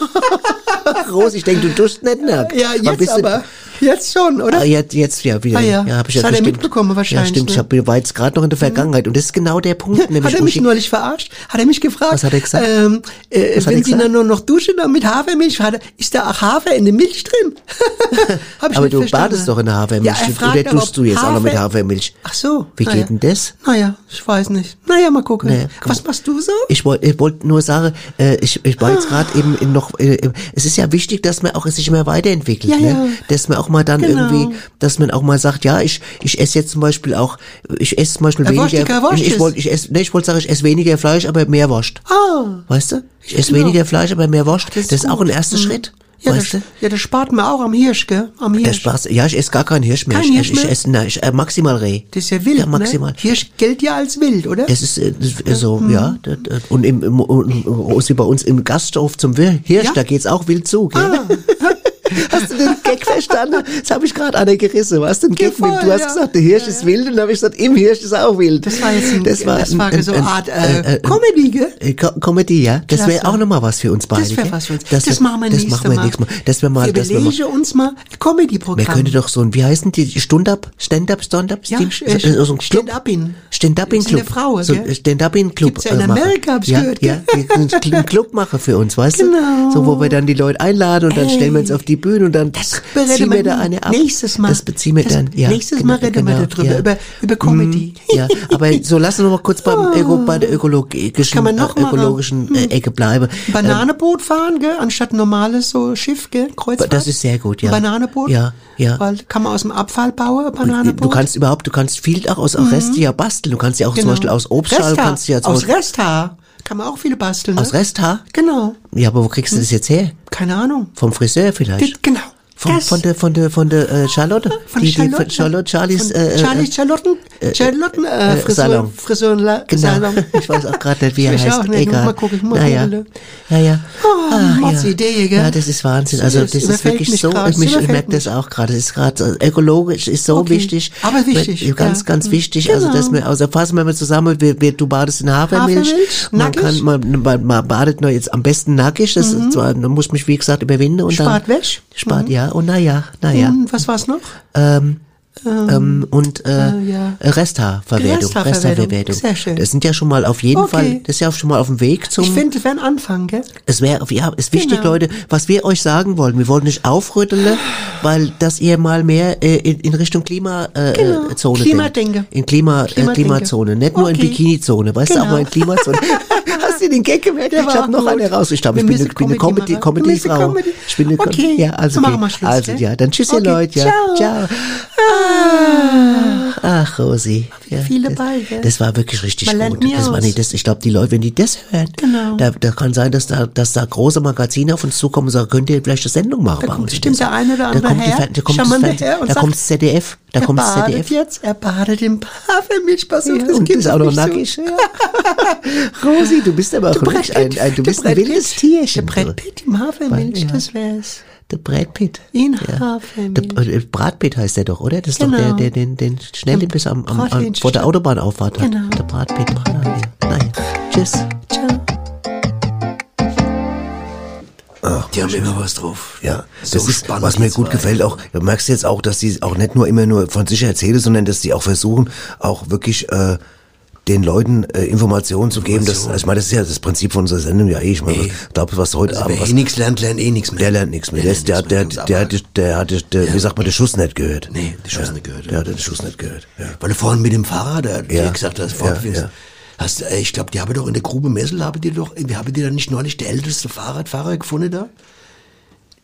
Ach, Rose, ich denke, du duschst nicht nackt. Ja, jetzt aber. Jetzt schon, oder? Ah, jetzt, jetzt ja wieder. Ah, ja. hab ich Das ja hat er bestimmt. mitbekommen wahrscheinlich, Ja, stimmt. ne? Ich hab, war jetzt gerade noch in der Vergangenheit. Und das ist genau der Punkt. nämlich, hat er mich ich- neulich verarscht? Hat er mich gefragt? Was hat er gesagt? Ähm, äh, Was hat wenn er Sie gesagt? dann nur noch duschen dann mit Hafermilch, hat er, ist da auch Hafer in der Milch drin? Hab ich aber du verstanden. badest doch in der Hafermilch. Ja, er fragt Oder tust du jetzt ob auch noch mit Hafer- Hafermilch? Ach so. Wie naja. geht denn das? Naja, ich weiß nicht. Naja, mal gucken. Komm. Was machst du so? Ich wollte ich wollt nur sagen, äh, ich, ich war jetzt gerade eben in noch, äh, es ist ja wichtig, dass man auch sich immer weiterentwickelt, Ja, ne? ja. Dass man auch mal dann Genau. irgendwie, dass man auch mal sagt, ja, ich, ich esse jetzt zum Beispiel auch, ich esse zum Beispiel Äh, weniger, ich, ich ist. wollte, ich esse, nee, ich wollte sagen, ich esse weniger Fleisch, aber mehr Wurst. Ah. Weißt du? Ich esse Genau. weniger Fleisch, aber mehr Wurst. Das ist, auch ein erster Mhm. Schritt. Ja, weißt das, du? ja, das spart mir auch am Hirsch, gell? Am Hirsch. Ja, ich esse gar keinen Hirsch mehr. Kein ich, Hirsch ich mehr? esse, nein, ich, äh, maximal Reh. Das ist ja wild, Ja, maximal. Ne? Hirsch gilt ja als wild, oder? Es ist äh, das ist so, Mhm. ja. das- das- Und im, im, im, bei uns im Gasthof zum Hirsch, Ja? Ah. da geht's auch wild zu. Gell? Hast du den Gag verstanden? Das habe ich gerade einer gerissen. Was den Gag mit? Du hast ja. gesagt, der Hirsch ist wild und dann habe ich gesagt, im Hirsch ist auch wild. Das war jetzt ein, das war, das war ein- so ein- eine Art äh, ein- Comedy, gell? äh, Co- Comedy, ja. Das wäre auch nochmal was für uns beide. Das wäre was für uns. Das, wir- machen wir das nächstes machen wir Mal. nächstes Mal. Dass wir mal, wir dass wir mal uns mal Comedy-Programm. wir könnten doch so ein, wie heißen die, Stund-up, Stand-up, Stand-up, Ja, äh, so, ein Club. Stand-up-in. Stand-up-in Ist eine. Frau, so, gell? Stand-up-in Club. Gibt's ja in äh, machen. Amerika, hab ich ja, gehört, Ja, gell? können einen Club machen für uns, weißt Genau. du? So, wo wir dann die Leute einladen und dann stellen wir uns auf die Bühne und dann bereden ziehen wir da eine ab. nächstes Mal. Das beziehen wir Das- dann, ja. nächstes Mal reden wir darüber, über- über Comedy. Mhm, ja, aber so lassen wir noch mal kurz beim Öko, bei der ökologischen, kann man noch äh, ökologischen äh, Ecke bleiben. Ähm, Bananeboot fahren, gell? Anstatt normales so Schiff, gell? Kreuzfahrt. Das ist sehr gut, ja. Bananeboot. Ja, ja. Weil kann man aus dem Abfall bauen, ein Du Bananeboot. kannst überhaupt, du kannst viel auch aus mhm. Reste ja basteln. Du kannst ja auch zum Genau. Beispiel aus Obstschalen kannst du ja zum Aus Resthaar kann man auch viele basteln. Ne? aus Resthaar. Genau. Ja, aber wo kriegst du das jetzt her? Keine Ahnung. Vom Friseur vielleicht? Genau. Von, das. von der von der von der äh, Charlotte, Von die, Charlotte. die von Charlotte Charlies Von äh, Charlie äh, Charlotten, Charlotten, äh, äh, Friseur, Salon. Friseur, genau. Salon. Ich weiß auch gerade nicht, wie er Ich heißt. auch nicht, Egal. mal gucken, mal naja. googeln. Ja, ja. Oh, Ah, Mats ja. Idee, gell? Ja, das ist Wahnsinn. Also Das das ist wirklich so, grad, das mich, ich merke das auch gerade. Das ist gerade äh, ökologisch ist so Okay. wichtig. Aber wichtig, Wenn- Ganz, ja. ganz wichtig. Also Genau. dass wir, also fassen wir mal zusammen, wir, wir, du badest in Hafermilch. Hafermilch, man nackig. kann, man, man, man badet nur jetzt am besten nackig. Das ist zwar, man muss mich wie gesagt überwinden und Mhm. Spart dann. Wäsch. Spart, ja. Und naja, naja. Und was war's noch? Ähm, ähm, und äh, äh, ja. Resthaarverwertung. Resthaarverwertung. Sehr schön. Das sind ja schon mal auf jeden Okay. Fall, das ist ja schon mal auf dem Weg zum. Ich finde, das wäre ein Anfang, gell? Es wäre, ja, ist wichtig, Genau. Leute, was wir euch sagen wollen. Wir wollen nicht aufrütteln, weil, dass ihr mal mehr äh, in, in Richtung Klimazone äh, Genau. äh, Zone Klimadenke. denkt. In Klima, äh, Klimadenke. Klimazone, nicht nur in. Bikini-Zone, weißt du, Genau. auch mal in Klimazone. Den Gag gemerkt? Der Ich habe noch eine raus. Ich glaube, ich bin, eine- bin eine Comedy Comedy. Comedy. Ich bin eine Okay. Ja, also, Dann machen okay. wir Schluss, also ja, dann tschüss, ihr Okay. Leute. Ja. Ciao. Ciao. Ach, Rosi. Ja, Viel das, dabei, gell? das war wirklich richtig Man gut. Das war nicht, das, ich glaube, die Leute, wenn die das hören, Genau. da, da kann sein, dass da, dass da große Magazine auf uns zukommen und sagen, könnt ihr vielleicht eine Sendung machen Da kommt bestimmt der eine oder da andere kommt die her, Fer- da kommt das da kommt das ZDF, da er kommt das badet ZDF. jetzt, er badet im Hafermilch, pass auf, Ja, das und ist auch doch noch so. nackig. Ja. Rosi, du bist aber auch Der wirklich Brett ein, ein, du bist ein wildes Tierchen. Der Brett Pitt im Hafermilch, Ja. das wär's. Der Brad Pitt. In Der, Hafermilch. äh, Brad Pitt heißt der doch, oder? Das ist doch Genau. der, der den, den schnell den bis am, am, am vor der Autobahnauffahrt hat. Genau. Der Brad Pitt. Ja. Naja. Tschüss. Ciao. Die haben immer was drauf. Ja, So das ist, was mir die gut zwei. gefällt, auch, du merkst jetzt auch, dass sie auch nicht nur immer nur von sich erzählen, sondern dass sie auch versuchen, auch wirklich, äh, den Leuten äh, Informationen zu geben. Das, ich meine, das ist ja das Prinzip von unserer Sendung ja eh. Ich meine, ich glaube, was heute Also Abend... wer eh nichts lernt, lernt eh nichts mehr. der lernt nichts mehr. Der, der, der, der, der, hat, der, hat, der, wie sagt man, den Schuss nicht gehört. Nee, den Schuss nicht gehört. Der hat den Schuss nicht gehört. Weil du vorhin mit dem Fahrrad, der Ja. ja. gesagt hast, vorhin ja. Hast, äh, ich glaube, die haben doch in der Grube Messel, haben die doch, wir haben die da nicht neulich der älteste Fahrradfahrer gefunden da?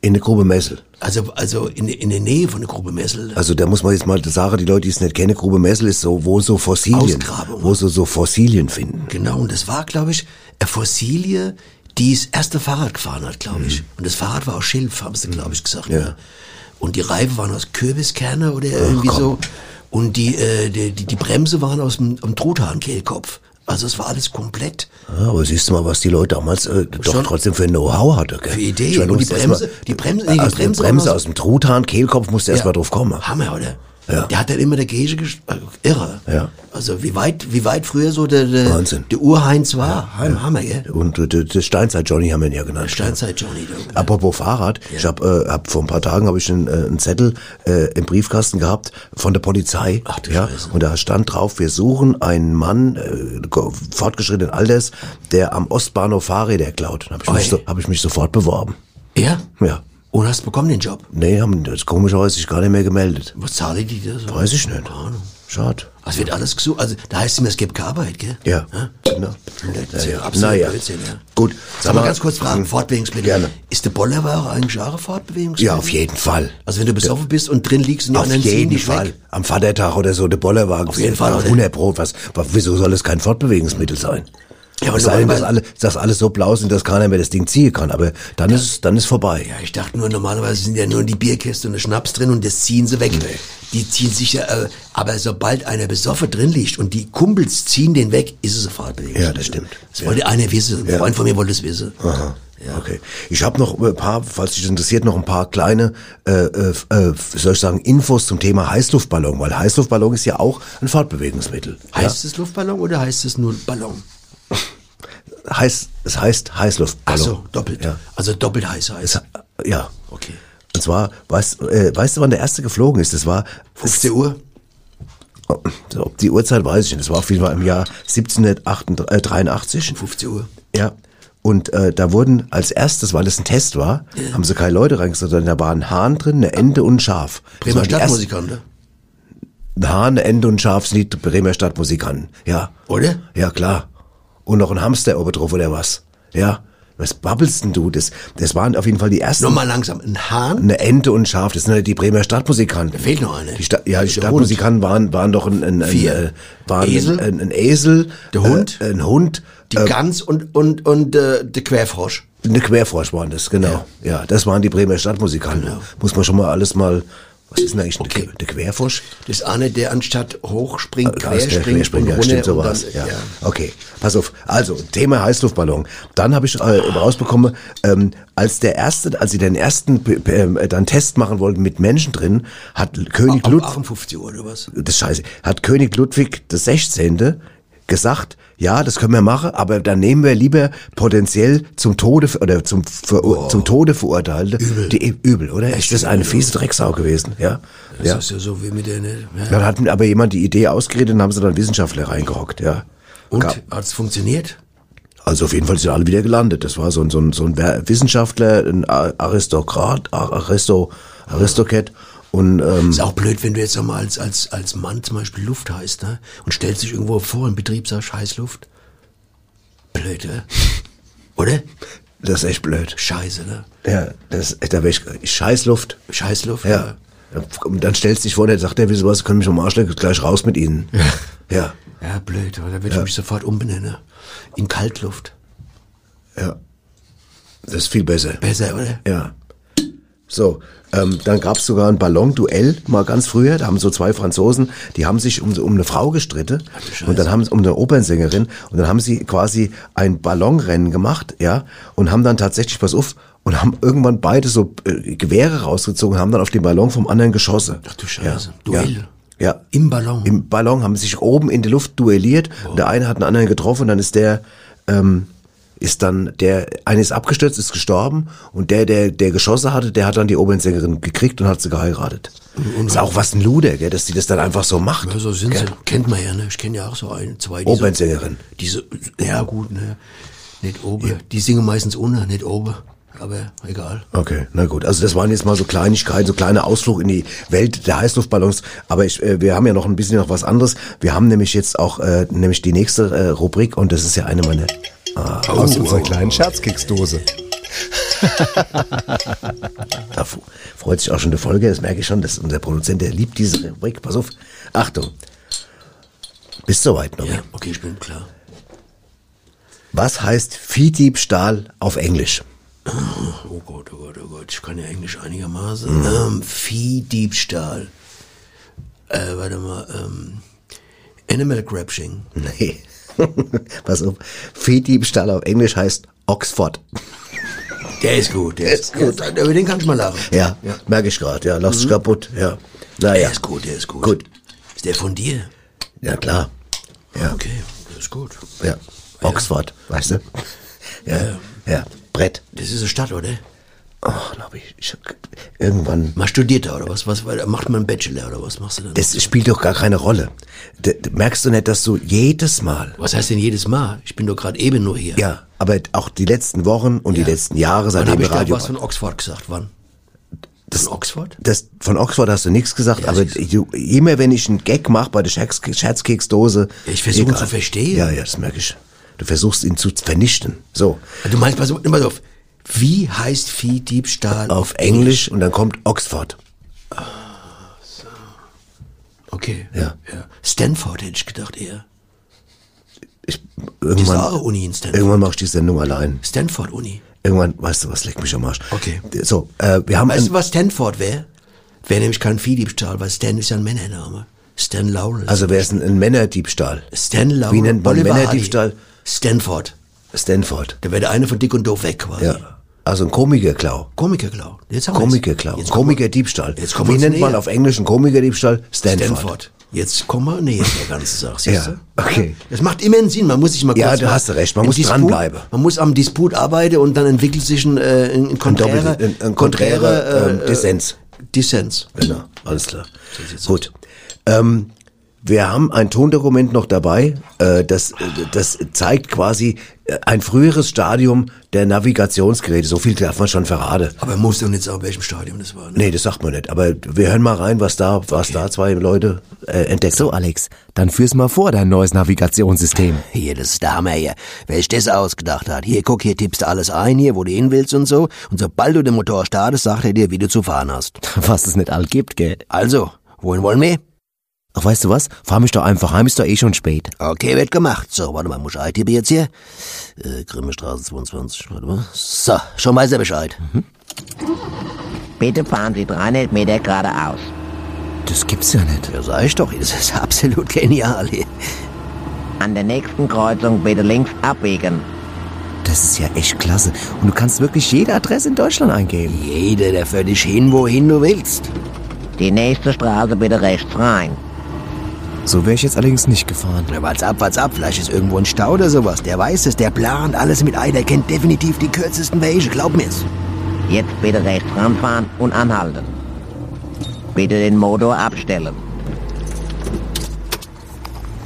In der Grube Messel. Also, also in, in der Nähe von der Grube Messel. Also da muss man jetzt mal sagen, die Leute, die es nicht kennen, Grube Messel ist so, wo so Fossilien, wo so, so Fossilien finden. Genau, und das war, glaube ich, eine Fossilie, die das erste Fahrrad gefahren hat, glaube ich. Und das Fahrrad war aus Schilf, haben sie, glaube ich, gesagt. Mhm. Ja. Ne? Und die Reifen waren aus Kürbiskerne oder irgendwie so. Und die, äh, die, die, die Bremse waren aus dem, dem Truthahnkehlkopf. Also es war alles komplett. Ja, aber siehst du mal, was die Leute damals äh, doch trotzdem für Know-how hatte. Gell? Für Ideen. Ich meine, Und die Bremse- mal- die Bremse- nee, die aus, Bremse Bremse war aus dem Truthahn, Kehlkopf musst du erst mal drauf kommen. Hammer, oder? Ja. Der hat dann immer der Gage ges- äh, irre. Ja. Also wie weit, wie weit früher so der, der, Wahnsinn. der Urheinz war. Heim, Hammer, gell? Und äh, das Steinzeit-Johnny haben wir ihn ja genannt. Steinzeit-Johnny. da. Apropos Fahrrad, ich habe äh, hab vor ein paar Tagen habe ich einen, äh, einen Zettel äh, im Briefkasten gehabt von der Polizei. Ach du ja, Scheiße. und da stand drauf, wir suchen einen Mann äh, fortgeschrittenen Alters, der am Ostbahnhof Fahrräder klaut. Dann habe ich, mich so, hab ich mich sofort beworben. Ja? Ja. Und hast bekommen den Job. Nee, haben das komischerweise sich gar nicht mehr gemeldet. Was zahle die da so? Weiß ich nicht. Keine Ahnung. Schade. Also wird alles gesucht. Also da heißt es immer, es gibt keine Arbeit, gell? Ja. Genau. Das ist ja Ja, absolut naja. Blödsinn, ja. Gut. Sag mal ganz kurz Fragen, Hm. Fortbewegungsmittel. Gerne. Ist der Bollerware eigentlich auch ein Fortbewegungsmittel? Ja, auf jeden Fall. Also wenn du besoffen bist und drin liegst und Auf anderen ziehen jeden dich Fall. weg. Am Vatertag oder so, der Bollerwagen. Auf jeden Fall, oder? 100 Pro. Was, wieso soll es kein Fortbewegungsmittel sein? Ja, aber sei denn, dass, alle, dass alles so blau sind, dass keiner mehr das Ding ziehen kann. Aber dann ist es, dann ist vorbei. Ja, ich dachte nur, normalerweise sind ja nur die Bierkäste und der Schnaps drin und das ziehen sie weg. Die ziehen sich ja, äh, aber sobald einer besoffen drin liegt und die Kumpels ziehen den weg, ist es ein Fortbewegungsmittel. Ja, das stimmt. Das wollte einer wissen. Ein Ja. Freund von mir wollte es wissen. Aha. Okay. Ich habe noch ein paar, falls dich interessiert, noch ein paar kleine, äh, äh, äh, soll ich sagen, Infos zum Thema Heißluftballon, weil Heißluftballon ist ja auch ein Fortbewegungsmittel. Heißt es Luftballon oder heißt es nur Ballon? Ja? Heiß, es heißt Ach Heißluftballon. so, doppelt. Ja. Also doppelt heiß heiß. Es, ja. Okay. Und zwar, weißt, äh, weißt du, wann der erste geflogen ist? Das war 15 Uhr? So, die Uhrzeit weiß ich nicht. Das war auf jeden Fall im Jahr 1783. 15 Uhr. Ja. Und äh, da wurden als erstes, weil es ein Test war, haben sie keine Leute reingesetzt, sondern da war ein Hahn drin, eine Ente und ein Schaf. Bremer waren Stadtmusikanten. Ein Hahn, eine Ente und ein Schaf sind die Bremer Stadtmusikanten. Ja. Oder? Ja, klar. Und noch ein Hamster oben drauf oder was. Ja. Was babbelst denn du? Das, das waren auf jeden Fall die ersten. Nochmal langsam. Ein Hahn? Eine Ente und ein Schaf, das sind ja die Bremer Stadtmusikanten. Da fehlt noch eine. Die Sta ja, die Stadtmusikanten waren, waren doch ein, ein, ein, Vier. äh, waren Esel. Ein, ein Esel, Der Hund. äh, ein Hund, Die äh, Gans und, und, und äh, der Querfrosch. eine Querfrosch waren das, genau. Ja. das waren die Bremer Stadtmusikanten. Genau. Muss man schon mal alles mal, was ist denn eigentlich Okay. der, der Querfrosch? Das ist einer, der anstatt hochspringt, Ah, ist der querspringt und ja, runter stimmt, so und dann, war's. ja. Okay, pass auf. Also, Thema Heißluftballon. Dann habe ich äh, rausbekommen, ähm, als der erste, als sie den ersten äh, dann Test machen wollten mit Menschen drin, hat König Ludwig, 58 Uhr oder was? das ist scheiße, hat König Ludwig des 16. gesagt, ja, das können wir machen, aber dann nehmen wir lieber potenziell zum Tode oder zum ver zum Tode verurteilte Übel. die übel, oder? ist das eine fiese Drecksau gewesen, ja? Das ja. ist ja so wie mit der, ne? Ja. Dann hat aber jemand die Idee ausgeredet und haben sie dann Wissenschaftler reingehockt, ja. Und? Hat es funktioniert? Also auf jeden Fall sind alle wieder gelandet. Das war so ein, so ein, so ein Wissenschaftler, ein Aristokrat, Aristo, Aristocat und ähm, Ist auch blöd, wenn du jetzt einmal als, als, als Mann zum Beispiel Luft heißt, ne? Und stellst dich irgendwo vor, im Betrieb sagst, Scheißluft. Blöd, ne? Oder? das ist echt blöd. Scheiße, ne? Ja, das, da wär ich, Scheißluft. Scheißluft. Ja. Und dann stellst du dich vor, der sagt, der, wieso was, können mich am Arsch lecken, gleich raus mit ihnen. Ja. Ja, blöd, aber da würde ich mich sofort umbenennen. In Kaltluft. Ja. Das ist viel besser. Besser, oder? Ja. So, ähm, dann gab's sogar ein Ballon-Duell, mal ganz früher. Da haben so zwei Franzosen, die haben sich um, um eine Frau gestritten. Und dann haben sie um eine Opernsängerin. Und dann haben sie quasi ein Ballonrennen gemacht, ja. Und haben dann tatsächlich, pass auf, und haben irgendwann beide so äh, Gewehre rausgezogen, haben dann auf den Ballon vom anderen geschossen. Ach du Scheiße. Ja. Duell. Ja. ja. Im Ballon. Im Ballon haben sie sich oben in die Luft duelliert. Und der eine hat den anderen getroffen und dann ist der, ähm, ist dann, der eine ist abgestürzt, ist gestorben und der, der, der geschossen hatte, der hat dann die Opernsängerin gekriegt und hat sie geheiratet. ist auch was ein Luder, gell, dass die das dann einfach so macht. Ja, so sind gell? sie. Kennt man ja, ne? Ich kenne ja auch so ein, zwei. die so- Opernsängerin. Diese, ja gut, ne? Nicht oben. Die singen meistens ohne, nicht oben. Aber egal. Okay, na gut. Also das waren jetzt mal so Kleinigkeiten, so kleine Ausflug in die Welt der Heißluftballons. Aber ich, äh, wir haben ja noch ein bisschen noch was anderes. Wir haben nämlich jetzt auch äh, nämlich die nächste äh, Rubrik und das ist ja eine meiner. Ah, Aus unserer kleinen Scherzkeksdose. Da freut sich auch schon der Folge, das merke ich schon, dass unser Produzent, der liebt diese Rubrik. Pass auf. Achtung. Bist soweit, Nobby. Ja, okay, ich bin klar. Was heißt Viehdiebstahl auf Englisch? Oh Gott, oh Gott, oh Gott. Ich kann ja Englisch einigermaßen. Ähm, Viehdiebstahl. Äh, warte mal, ähm, Animal Grabbing. Nee. Pass auf. Viehdiebstahl auf Englisch heißt Oxford. Der ist gut, der ist gut. Ja, über den kannst du mal lachen. Ja, merke ich gerade. Ja, lachst dich kaputt. Ja. Naja. Der ist gut, der ist gut. Gut. Ist der von dir? Ja, klar. Ja. Okay, das ist gut. Ja. Oxford, weißt du? Ja. Ja. Brett. Das ist eine Stadt, oder? Ach, glaub ich, ich hab, irgendwann. Man studiert da, oder was? was macht man einen Bachelor, oder was machst du dann? Das spielt doch gar keine Rolle. Merkst du nicht, dass du jedes Mal. was heißt denn jedes Mal? Ich bin doch gerade eben nur hier. Ja, aber auch die letzten Wochen und die letzten Jahre, Wann seitdem habe wir ich Radio. was von Oxford gesagt? Wann? Das, von Oxford? Das, von Oxford hast du nichts gesagt, Ja, aber du, immer wenn ich einen Gag mache bei der Scherz, Scherzkeksdose. Ich versuche ihn zu verstehen. Ja, ja, das merke ich. Du versuchst ihn zu vernichten. So. Du meinst, pass pass auf. Wie heißt Viehdiebstahl Auf Englisch und dann kommt Oxford. Okay. Ja. ja. Stanford hätte ich gedacht eher. Ich, irgendwann, eine Uni in Stanford. irgendwann mache ich die Sendung allein. Stanford Uni. Irgendwann, weißt du was, leck mich am Arsch. Okay. So, äh, wir haben Weißt du, was Stanford wäre? Wäre nämlich kein Viehdiebstahl, weil Stan ist ja ein Männername. Stan Laurel. also wäre es ein, ein Männerdiebstahl. Stan Laurel. Wie nennt man Oliver Männerdiebstahl? Hardy. Stanford. Stanford. Da wäre der eine von Dick und Doof weg quasi. Ja. Also ein Komikerklau. Komikerklau. Jetzt haben. Komikerklau. Jetzt Komikerdiebstahl. Jetzt kommen Wie nennt man auf Englisch einen Komikerdiebstahl? Stanford. Stanford. Jetzt kommen wir näher der ganzen Sache, siehst Ja, du? okay. Das macht immer einen Sinn, man muss sich mal Ja, kurz du mal- hast recht, man muss dranbleiben. Man muss am Disput arbeiten und dann entwickelt sich ein, äh, ein, konträrer, ein- ein konträrer, ähm, äh, Dissens. Dissens. Genau, alles klar. Gut. Ähm, wir haben ein Tondokument noch dabei, äh, das, äh, das zeigt quasi äh, ein früheres Stadium der Navigationsgeräte. So viel darf man schon verraten. Aber man muss doch nicht sagen, welchem Stadium das war. Ne? Nee, das sagt man nicht. Aber wir hören mal rein, was da, was da zwei Leute äh, entdeckt So. Alex, dann führ's mal vor, dein neues Navigationssystem. Hier, das ist der Hammer hier. Wer sich das ausgedacht hat. Hier, guck, hier tippst du alles ein, hier, wo du hin willst und so. Und sobald du den Motor startest, sagt er dir, wie du zu fahren hast. Was es nicht all gibt, gell? Also, wohin wollen wir? Ach, weißt du was? Fahr mich doch einfach heim, ist doch eh schon spät. Okay, wird gemacht. So, warte mal, muss ich eintippen jetzt hier? Äh, Grimmestraße 22, warte mal. So, schon weiß er Bescheid. Bitte fahren Sie 300 Meter geradeaus. Das gibt's ja nicht. Ja, sag ich doch, das ist absolut genial hier. An der nächsten Kreuzung bitte links abbiegen. Das ist ja echt klasse. Und du kannst wirklich jede Adresse in Deutschland eingeben. Jeder, der für dich hin, wohin du willst. Die nächste Straße bitte rechts rein. So wäre ich jetzt allerdings nicht gefahren. Na, wart's ab, wart's ab. Vielleicht ist irgendwo ein Stau oder sowas. Der weiß es, der plant alles mit ein. Der kennt definitiv die kürzesten Wege, glaub mir's. Jetzt bitte rechts ranfahren und anhalten. Bitte den Motor abstellen.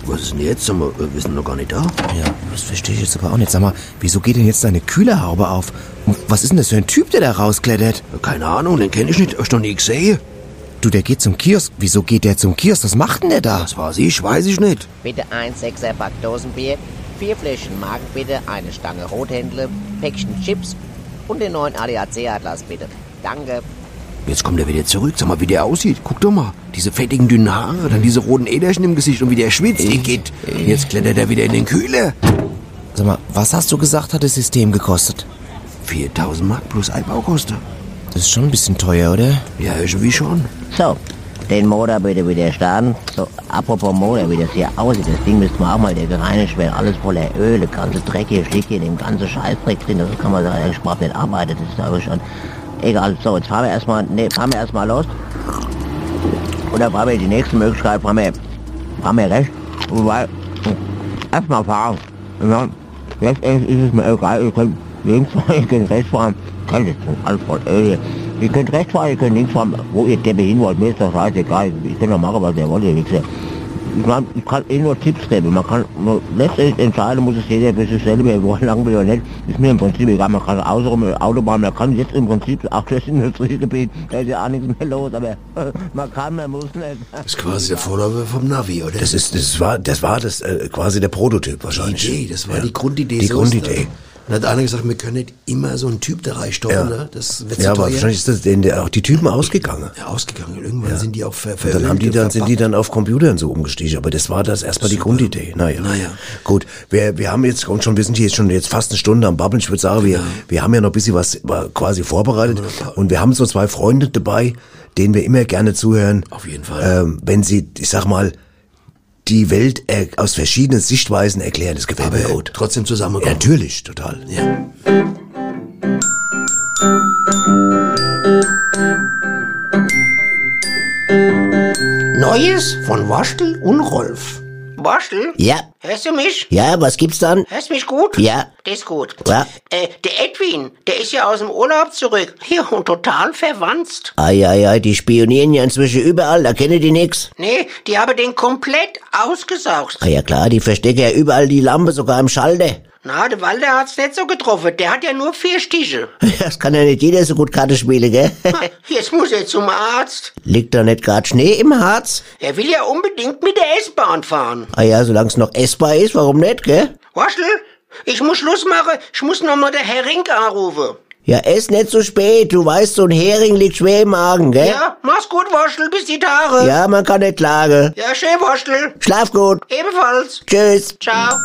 Was ist denn jetzt? Sag mal, äh, Wir sind noch gar nicht da. Ja, das verstehe ich jetzt aber auch nicht. Sag mal, wieso geht denn jetzt deine Kühlerhaube auf? Und was ist denn das für ein Typ, der da rausklettert? Keine Ahnung, den kenne ich nicht. Hab ich noch nie gesehen. Du, der geht zum Kiosk. Wieso geht der zum Kiosk? Was macht denn der da? Das weiß ich, weiß ich nicht. Bitte ein Sechser Backdosenbier, vier Fläschchen Magenbitte, eine Stange Rothändle, Päckchen Chips und den neuen ADAC-Atlas bitte. Danke. Jetzt kommt er wieder zurück. Sag mal, wie der aussieht. Guck doch mal. Diese fettigen, dünnen Haare, dann diese roten Äderchen im Gesicht und wie der schwitzt. Ich, geht. Jetzt klettert er wieder in den Kühler. Sag mal, was hast du gesagt, hat das System gekostet? 4000 Mark plus Einbaukosten. Das ist schon ein bisschen teuer, oder? Ja, irgendwie schon. So, den Motor bitte wieder starten. So, apropos Motor, wie das hier aussieht, das Ding müsste man auch mal wieder gereinigt werden. Alles voller Öl, der ganze Dreck hier, Schlick hier, den ganzen Scheißdreck drin. Das kann man sagen, ich brauch nicht arbeiten, das ist aber schon... Egal, so, jetzt fahren wir erstmal, nee, fahren wir erstmal los. Dann fahren wir die nächste Möglichkeit, fahren wir, fahren wir rechts. Wobei, erstmal fahren. Ja, letztendlich ist es mir egal, ihr könnt links fahren, ihr könnt rechts fahren. Kann das alles voll Öl hier. Ihr könnt rechts fahren, ihr könnt links fahren, wo ihr Deppe hin wollt, mir ist das scheißegal. Ich kann doch machen, was ihr wollt, ihr Wichser. Ich, mein, ich kann eh nur Tipps geben. Man kann nur letztendlich entscheiden, muss es jeder für sich selber, wo er lang will oder nicht. Ist mir im Prinzip egal. Man kann außenrum Autobahn, man kann jetzt im Prinzip auch das Industriegebiet, da ist ja auch nichts mehr los, aber man kann, man muss nicht. Das ist quasi der Vorläufer vom Navi, oder? Das ist, das war, das war das äh, quasi der Prototyp wahrscheinlich. die Idee, das war Ja. die Grundidee. Die so ist Grundidee. das. Und hat einer gesagt, wir können nicht immer so einen Typ da reinstoppen, Ja. ne? Das wird Ja, zu aber teuer. wahrscheinlich ist das denen auch die Typen ausgegangen. Ja, ausgegangen. Irgendwann sind die auch ver Und dann haben die dann, sind die dann auf Computern so umgestiegen. Aber das war das erstmal die Grundidee. Naja. Naja. Gut. Wir, wir haben jetzt und schon, wir sind hier jetzt schon jetzt fast eine Stunde am Babbeln. Ich würde sagen, wir, wir haben ja noch ein bisschen was äh, quasi vorbereitet. Und wir haben so zwei Freunde dabei, denen wir immer gerne zuhören. Auf jeden Fall. Ähm, wenn sie, ich sag mal, die Welt aus verschiedenen Sichtweisen erklären. Das gefällt mir gut. trotzdem zusammenkommen. natürlich, total. Ja. Neues von Waschel und Rolf. Waschel? Ja. Hörst du mich? Ja, was gibt's dann? Hörst du mich gut? Ja. Das ist gut. Ja. Äh, der Edwin, der ist ja aus dem Urlaub zurück. Hier, und total verwandt. Ei, ei, ei, die spionieren ja inzwischen überall, da kennen die nix. Nee, die haben den komplett ausgesaugt. Ah ja klar, die verstecken ja überall die Lampe, sogar im Schalter. Na, der Walter hat's nicht so getroffen. Der hat ja nur vier Stiche. Das kann ja nicht jeder so gut Karte spielen, gell? Jetzt muss er zum Arzt. Liegt da nicht grad Schnee im Harz? Er will ja unbedingt mit der S-Bahn fahren. Ah ja, solang's noch essbar ist, warum nicht, gell? Waschel, ich muss Schluss machen. Ich muss noch mal der Herr Rink anrufen. Ja, ess nicht so spät, du weißt, so ein Hering liegt schwer im Magen, gell? Ja, mach's gut, Waschel. Bis die Tage. Ja, man kann nicht klagen. Ja, schön, Waschel. Schlaf gut. Ebenfalls. Tschüss. Ciao.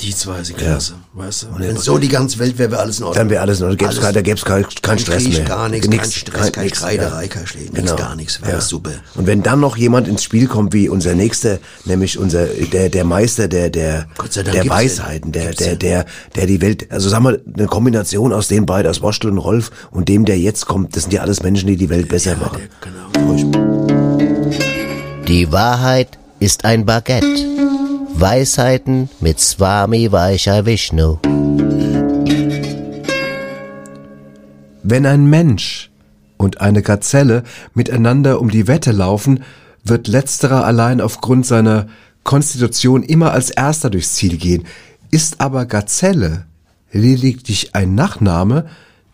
Die zwei sind klasse, weißt du? Und Wenn so die ganze Welt wäre, wäre alles in Ordnung. Dann wäre alles in Ordnung. Gäb's Alles- kein- da gäb's kein, kein Stress Krieg, mehr. Gar nichts, Nix, kein Stress, kein nix, Kreiderei, ja. kein Schlägen, Genau. gar nichts. Wäre Ja. super. Und wenn dann noch jemand ins Spiel kommt, wie unser nächster, nämlich unser, der, der Meister der, der, der Weisheiten, der, der, der, der die Welt, also sagen wir, eine Kombination aus den beiden, aus Waschel und Rolf und dem, der jetzt kommt, das sind ja alles Menschen, die die Welt besser machen. Die Wahrheit ist ein Baguette. Weisheiten mit Swami Vaishya Vishnu. Wenn ein Mensch und eine Gazelle miteinander um die Wette laufen, wird letzterer allein aufgrund seiner Konstitution immer als erster durchs Ziel gehen. Ist aber Gazelle lediglich ein Nachname,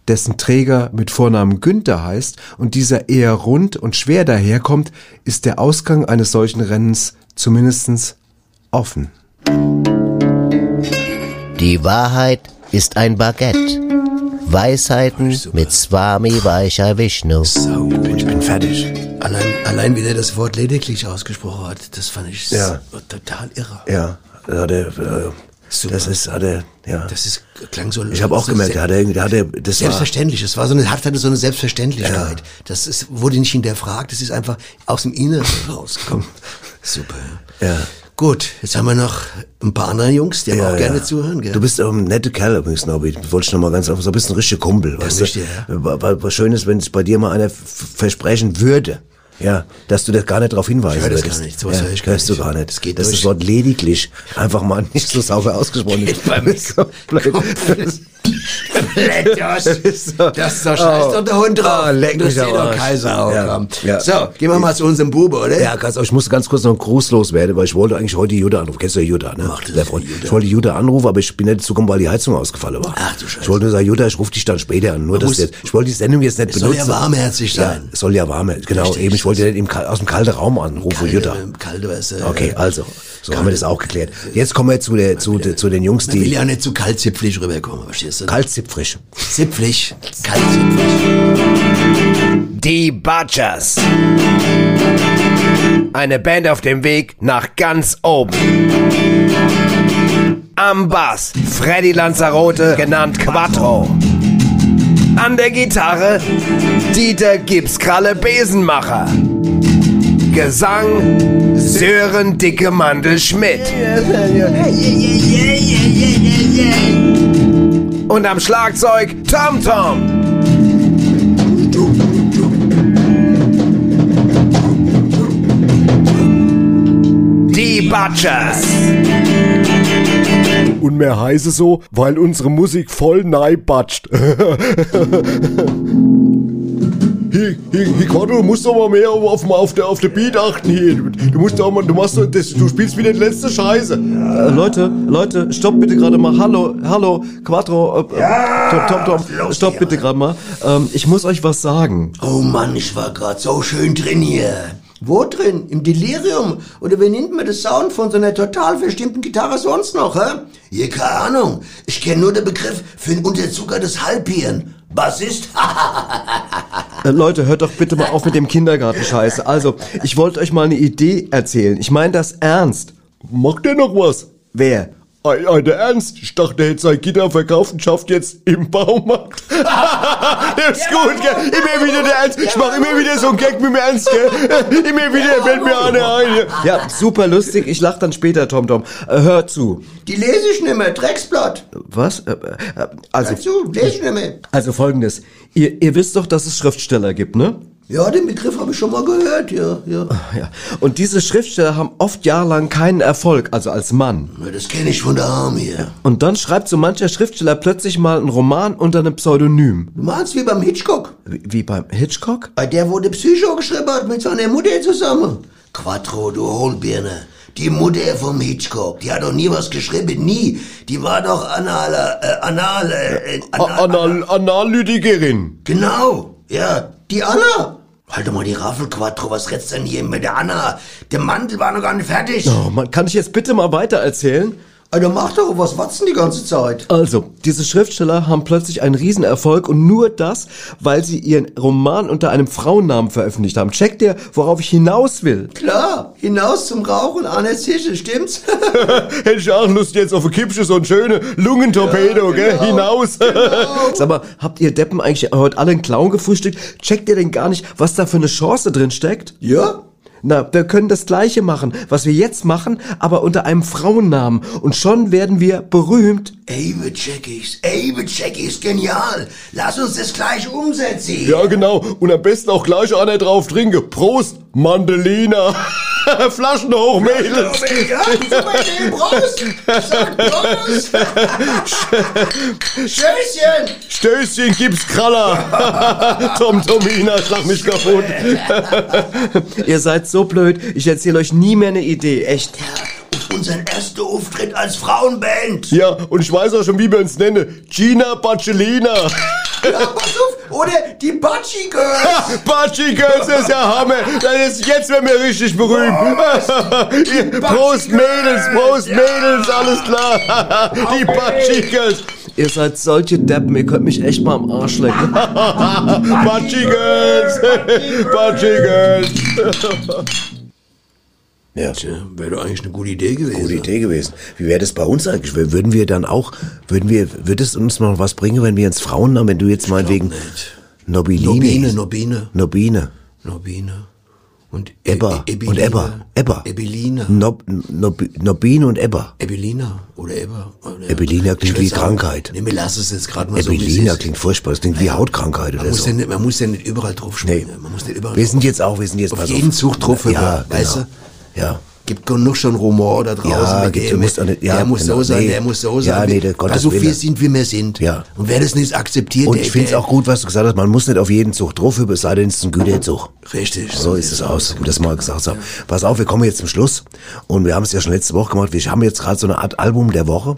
dessen Träger mit Vornamen Günther heißt und dieser eher rund und schwer daherkommt, ist der Ausgang eines solchen Rennens zumindestens offen. Die Wahrheit ist ein Baguette. Weisheiten mit Swami Vaishya Vishnu. Ich bin, ich bin fertig. Allein, allein wie der das Wort lediglich ausgesprochen hat, das fand ich Ja. so total irre. Ja, da hat er, äh, das ist, hat er, ja. Das ist, klang so. Ich habe auch gemerkt, se- da hat er, er, das war, Selbstverständlich, das war so eine, hat hatte so eine Selbstverständlichkeit. Das ist, wurde nicht hinterfragt, das ist einfach aus dem Inneren rausgekommen. Super. ja. Gut, jetzt haben wir noch ein paar andere Jungs, die aber auch gerne zuhören, gell? Du bist auch ein netter Kerl übrigens, Nobby. Wollte ich noch mal ganz einfach, so bist ein richtiger Kumpel, weißt richtig, du? Ja. Was, was schön ist, wenn es bei dir mal einer versprechen würde, ja, dass du das gar nicht darauf hinweisen Ich das würdest. gar nicht, sowas ja, höre ich gar hörst nicht. du gar nicht. Das geht dass durch. das Wort lediglich einfach mal nicht so sauber ausgesprochen ist. bei mir so blöd. Komplett, das, ist so- das ist doch scheiß Oh. der Hund drauf. Ah, leck das mich am Arsch. Kaiser. Ja, ja. So, gehen wir mal zu unserem Bube, oder? Ja, ganz, ich muss ganz kurz noch einen Gruß loswerden, weil ich wollte eigentlich heute Jutta anrufen. Kennst du ja Jutta, ne? Das Der Freund. Jutta. Ich wollte Jutta anrufen, aber ich bin nicht dazu gekommen, weil die Heizung ausgefallen war. Ach du Scheiße. Ich wollte nur sagen, Jutta, ich rufe dich dann später an. Nur, dass jetzt, ich wollte die Sendung jetzt nicht Es soll benutzen. ja warmherzig sein. Ja, es soll ja warm, genau. Richtig. Eben, ich wollte nicht im, Kal- aus dem kalten Raum anrufen, Kalte, Jutta. kalte Wasser. Okay, also, so haben wir das auch geklärt. Jetzt kommen wir zu, der, zu, der, zu den Jungs, Man will die ja nicht zu kaltzipflig rüberkommen, verstehst du? kaltzipfrig. Zipflig, kaltzipflig. Die Butchers. Eine Band auf dem Weg nach ganz oben. Am Bass Freddy Lanzarote, genannt Quattro. An der Gitarre Dieter Gipskralle Besenmacher. Gesang Sören Dicke Mandel Schmidt. Und am Schlagzeug Tom Tom. Die Butchers. Und mehr heiße so, weil unsere Musik voll neibatscht. Hier, hier, hier, Quattro, du musst doch mal mehr auf, auf, der, auf der Beat achten hier. Du, musst doch mal, du machst doch, das, du spielst wieder die letzte Scheiße. Äh, Leute, Leute, stopp bitte gerade mal. Hallo, hallo, Quattro, äh, äh, Tom, Tom, Tom, stopp bitte gerade mal. Ähm, ich muss euch was sagen. Oh Mann, ich war grad so schön drin hier. Wo drin? Im Delirium? Oder wie nennt man das Sound von so einer total verstimmten Gitarre sonst noch, hä? Hier, keine Ahnung. Ich kenne nur den Begriff für ein unterzuckertes Halbhirn. Bassist? Äh, Leute, hört doch bitte mal auf mit dem Kindergartenscheiße. Also, ich wollte euch mal eine Idee erzählen. Ich meine das ernst. Macht der noch was? Wer? Ei, ei, der Ernst. Ich dachte, er hätte sein Gitarre verkauft und schafft jetzt im Baumarkt. der ist gut, gell? Immer wieder der Ernst. Ich mach immer wieder so einen Gag mit dem Ernst, gell? Immer wieder fällt mir einer ein. Ja, super lustig. Ich lach dann später, Tom Tom. Äh, hört zu. Die lese ich nicht mehr, Drecksblatt. Was? Äh, äh, also, Hör zu, lese ich nicht mehr. also folgendes. Ihr, ihr wisst doch, dass es Schriftsteller gibt, ne? Ja, den Begriff habe ich schon mal gehört, ja, ja. Ja. Und diese Schriftsteller haben oft jahrelang keinen Erfolg, also als Mann. Ja, Das kenne ich von der Army. ja. Und dann schreibt so mancher Schriftsteller plötzlich mal einen Roman unter einem Pseudonym. Du meinst wie beim Hitchcock? Wie, wie beim Hitchcock? Bei der, der Psycho geschrieben hat mit seiner Mutter zusammen. Quattro, du Hohlbirne. Die Mutter vom Hitchcock, die hat doch nie was geschrieben, nie. Die war doch anale, äh, anale, äh, Anal Analytikerin. Genau, ja, die Anna. Halt doch mal die Raffel, Quattro, was redst denn hier mit der Anna? Der Mantel war noch gar nicht fertig. Oh, man, kann ich jetzt bitte mal weiter erzählen? Alter, mach doch, was watzen die ganze Zeit? Also, diese Schriftsteller haben plötzlich einen Riesenerfolg und nur das, weil sie ihren Roman unter einem Frauennamen veröffentlicht haben. Checkt ihr, worauf ich hinaus will? Klar, hinaus zum Rauchen an der Tische, stimmt's? Hätte ich auch Lust jetzt auf ein Kippsche, so ein schöne Lungentorpedo, gell? Hinaus. Sag mal, habt ihr Deppen eigentlich heute alle einen Clown gefrühstückt? Checkt ihr denn gar nicht, was da für eine Chance drin steckt? Ja? Na, wir können das Gleiche machen, was wir jetzt machen, aber unter einem Frauennamen. Und schon werden wir berühmt. Ebe Checkies, Ebe Checkies, genial. Lass uns das gleich umsetzen. Ja, genau. Und am besten auch gleich einer drauf trinken. Prost, Mandelina. Flaschen hoch, Mädels. Ja, super Idee, Prost. Sag Prost. Stößchen. Stößchen gibt's Kraller. Tom Tomina, schlag mich kaputt. Ihr seid so blöd. Ich erzähle euch nie mehr eine Idee. Echt. Unseren ersten Auftritt als Frauenband. Ja, und ich weiß auch schon, wie wir uns nennen. Gina Bacellina. Ja, pass auf. Oder die Batschi Girls. Batschi Girls ist ja Hammer. Das ist, jetzt werden wir richtig berühmt. Ihr- Prost Mädels, Prost Mädels, alles klar. Die Batschi Girls. Ihr seid solche Deppen, ihr könnt mich echt mal am Arsch lecken. Batschi Girls, Batschi Girls. Ja. Wäre doch eigentlich eine gute Idee gewesen. Gute Idee gewesen. Wie wäre das bei uns eigentlich? Würden wir dann auch, würden wir, würde es uns noch was bringen, wenn wir ins Frauennamen, wenn du jetzt meinetwegen Nobilini. Nobine, Nobine. Nobine. Nobine. Und Ebba. E- E- und Ebba. Ebba. Ebelina. Nob, Nob, Nobine und Ebba. Ebelina oder Ebba. Oder Ebelina klingt wie Krankheit. Nee, wir lassen es jetzt gerade mal so, wie es Ebelina klingt furchtbar. Das klingt wie Hautkrankheit Man oder muss, so. ja nicht, man muss ja nicht überall drauf springen. Man muss nicht überall Wir drauf sind jetzt auch, wir sind jetzt auf jeden Zug drauf, Ja, weißt genau. du? Ja. Gibt genug schon Rumor da draußen. Ja, mit dem, musst ja, der muss genau, so sein, nee. der muss so Ja, sein. nee, der also wir sind, wie wir sind. Ja. Und wer das nicht akzeptiert, Und ich finde es auch gut, was du gesagt hast, man muss nicht auf jeden Zug drauf, es sei denn, es ist ein Güterzug. Richtig. So ist es aus, um das mal gesagt haben. Pass auf, wir kommen jetzt zum Schluss. Und wir haben es ja schon letzte Woche gemacht. Wir haben jetzt gerade so eine Art Album der Woche.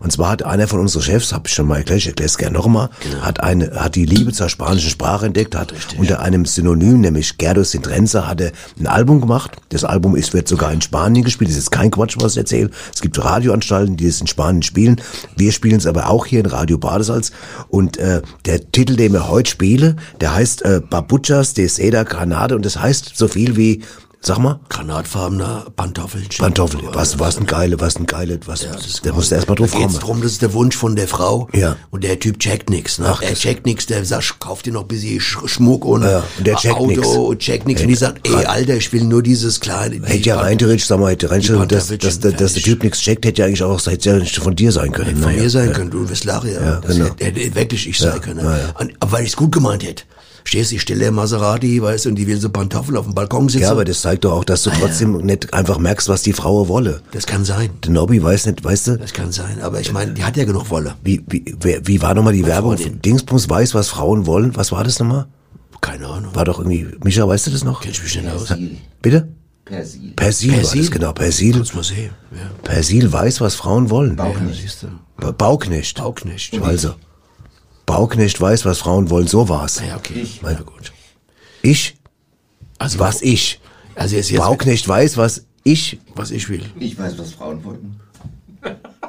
Und zwar hat einer von unseren Chefs, habe ich schon mal erklärt, ich erkläre es gerne nochmal, hat eine, hat die Liebe zur spanischen Sprache entdeckt, hat unter einem Synonym, nämlich Gerdo Sintrenza, hat er ein Album gemacht. Das Album ist, wird sogar in Spanien gespielt. Das ist kein Quatsch, was ich erzähle. Es gibt Radioanstalten, die es in Spanien spielen. Wir spielen es aber auch hier in Radio Badesalz. Und äh, der Titel, den wir heute spielen, der heißt äh, Babuchas de Seda Granade und das heißt so viel wie, sag mal, Granatfarbener Pantoffelchen. Pantoffel. Was, was ein geile, was ein geile, was, da musst du erstmal drauf Da geht's kommen. drum, das ist der Wunsch von der Frau. Ja. Und der Typ checkt nix, ne? Ach, er checkt nix, der sagt, kauf dir noch ein bisschen Sch- Schmuck und Ja, und der checkt Auto nix. und checkt nix. Und die sagt, ey, Alter, ich will nur dieses kleine. die Hätte ja rein theoretisch, sag mal, hätte rein dass, dass, dass, dass der Typ nichts checkt, hätte ja eigentlich auch, ja nicht von dir sein können. Hätte von Naja, mir sein ja. können, du wirst lachen, ja. Ja, genau. hätte, hätte wirklich ich Ja, sein können. ja, ja. Und, aber weil ich's gut gemeint hätte. Stehst du, ich stelle der Maserati, weißt du, und die will so Pantoffel auf dem Balkon sitzen. Ja, aber das zeigt doch auch, dass du trotzdem nicht einfach merkst, was die Frau wolle. Das kann sein. Der Nobby weiß nicht, weißt du? Das kann sein. Aber ich meine, die hat ja genug Wolle. Wie, wie, wer- wie war nochmal die Werbung? Dingsbums weiß, was Frauen wollen. Was war das nochmal? Keine Ahnung. War doch irgendwie, Micha, weißt du das noch? Kenn ich mich nicht aus. Bitte? Persil. Persil, war Persil? das, genau. Persil. Muss man sehen. Ja. Persil weiß, was Frauen wollen. Bauknecht. Ja, du. Bauknecht. Bauknecht. Also. Bauknecht weiß, was Frauen wollen, so war's. Ja, okay. Ich, Na gut. ich? Also, was ich? Also jetzt, jetzt Bauknecht weiß, was ich. was ich will. Ich weiß, was Frauen wollten.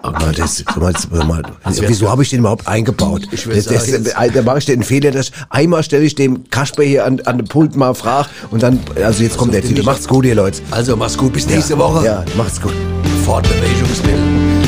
Aber das, sag mal, sag mal, Also wieso habe ich den überhaupt eingebaut? Ich das, das, da mache ich den Fehler, dass einmal stelle ich dem Kasper hier an, an den Pult mal frag und dann, also jetzt kommt der Titel. Macht's gut, ihr Leute. Also mach's gut, bis nächste Woche. Ja, macht's gut. Fortbewegungsmittel.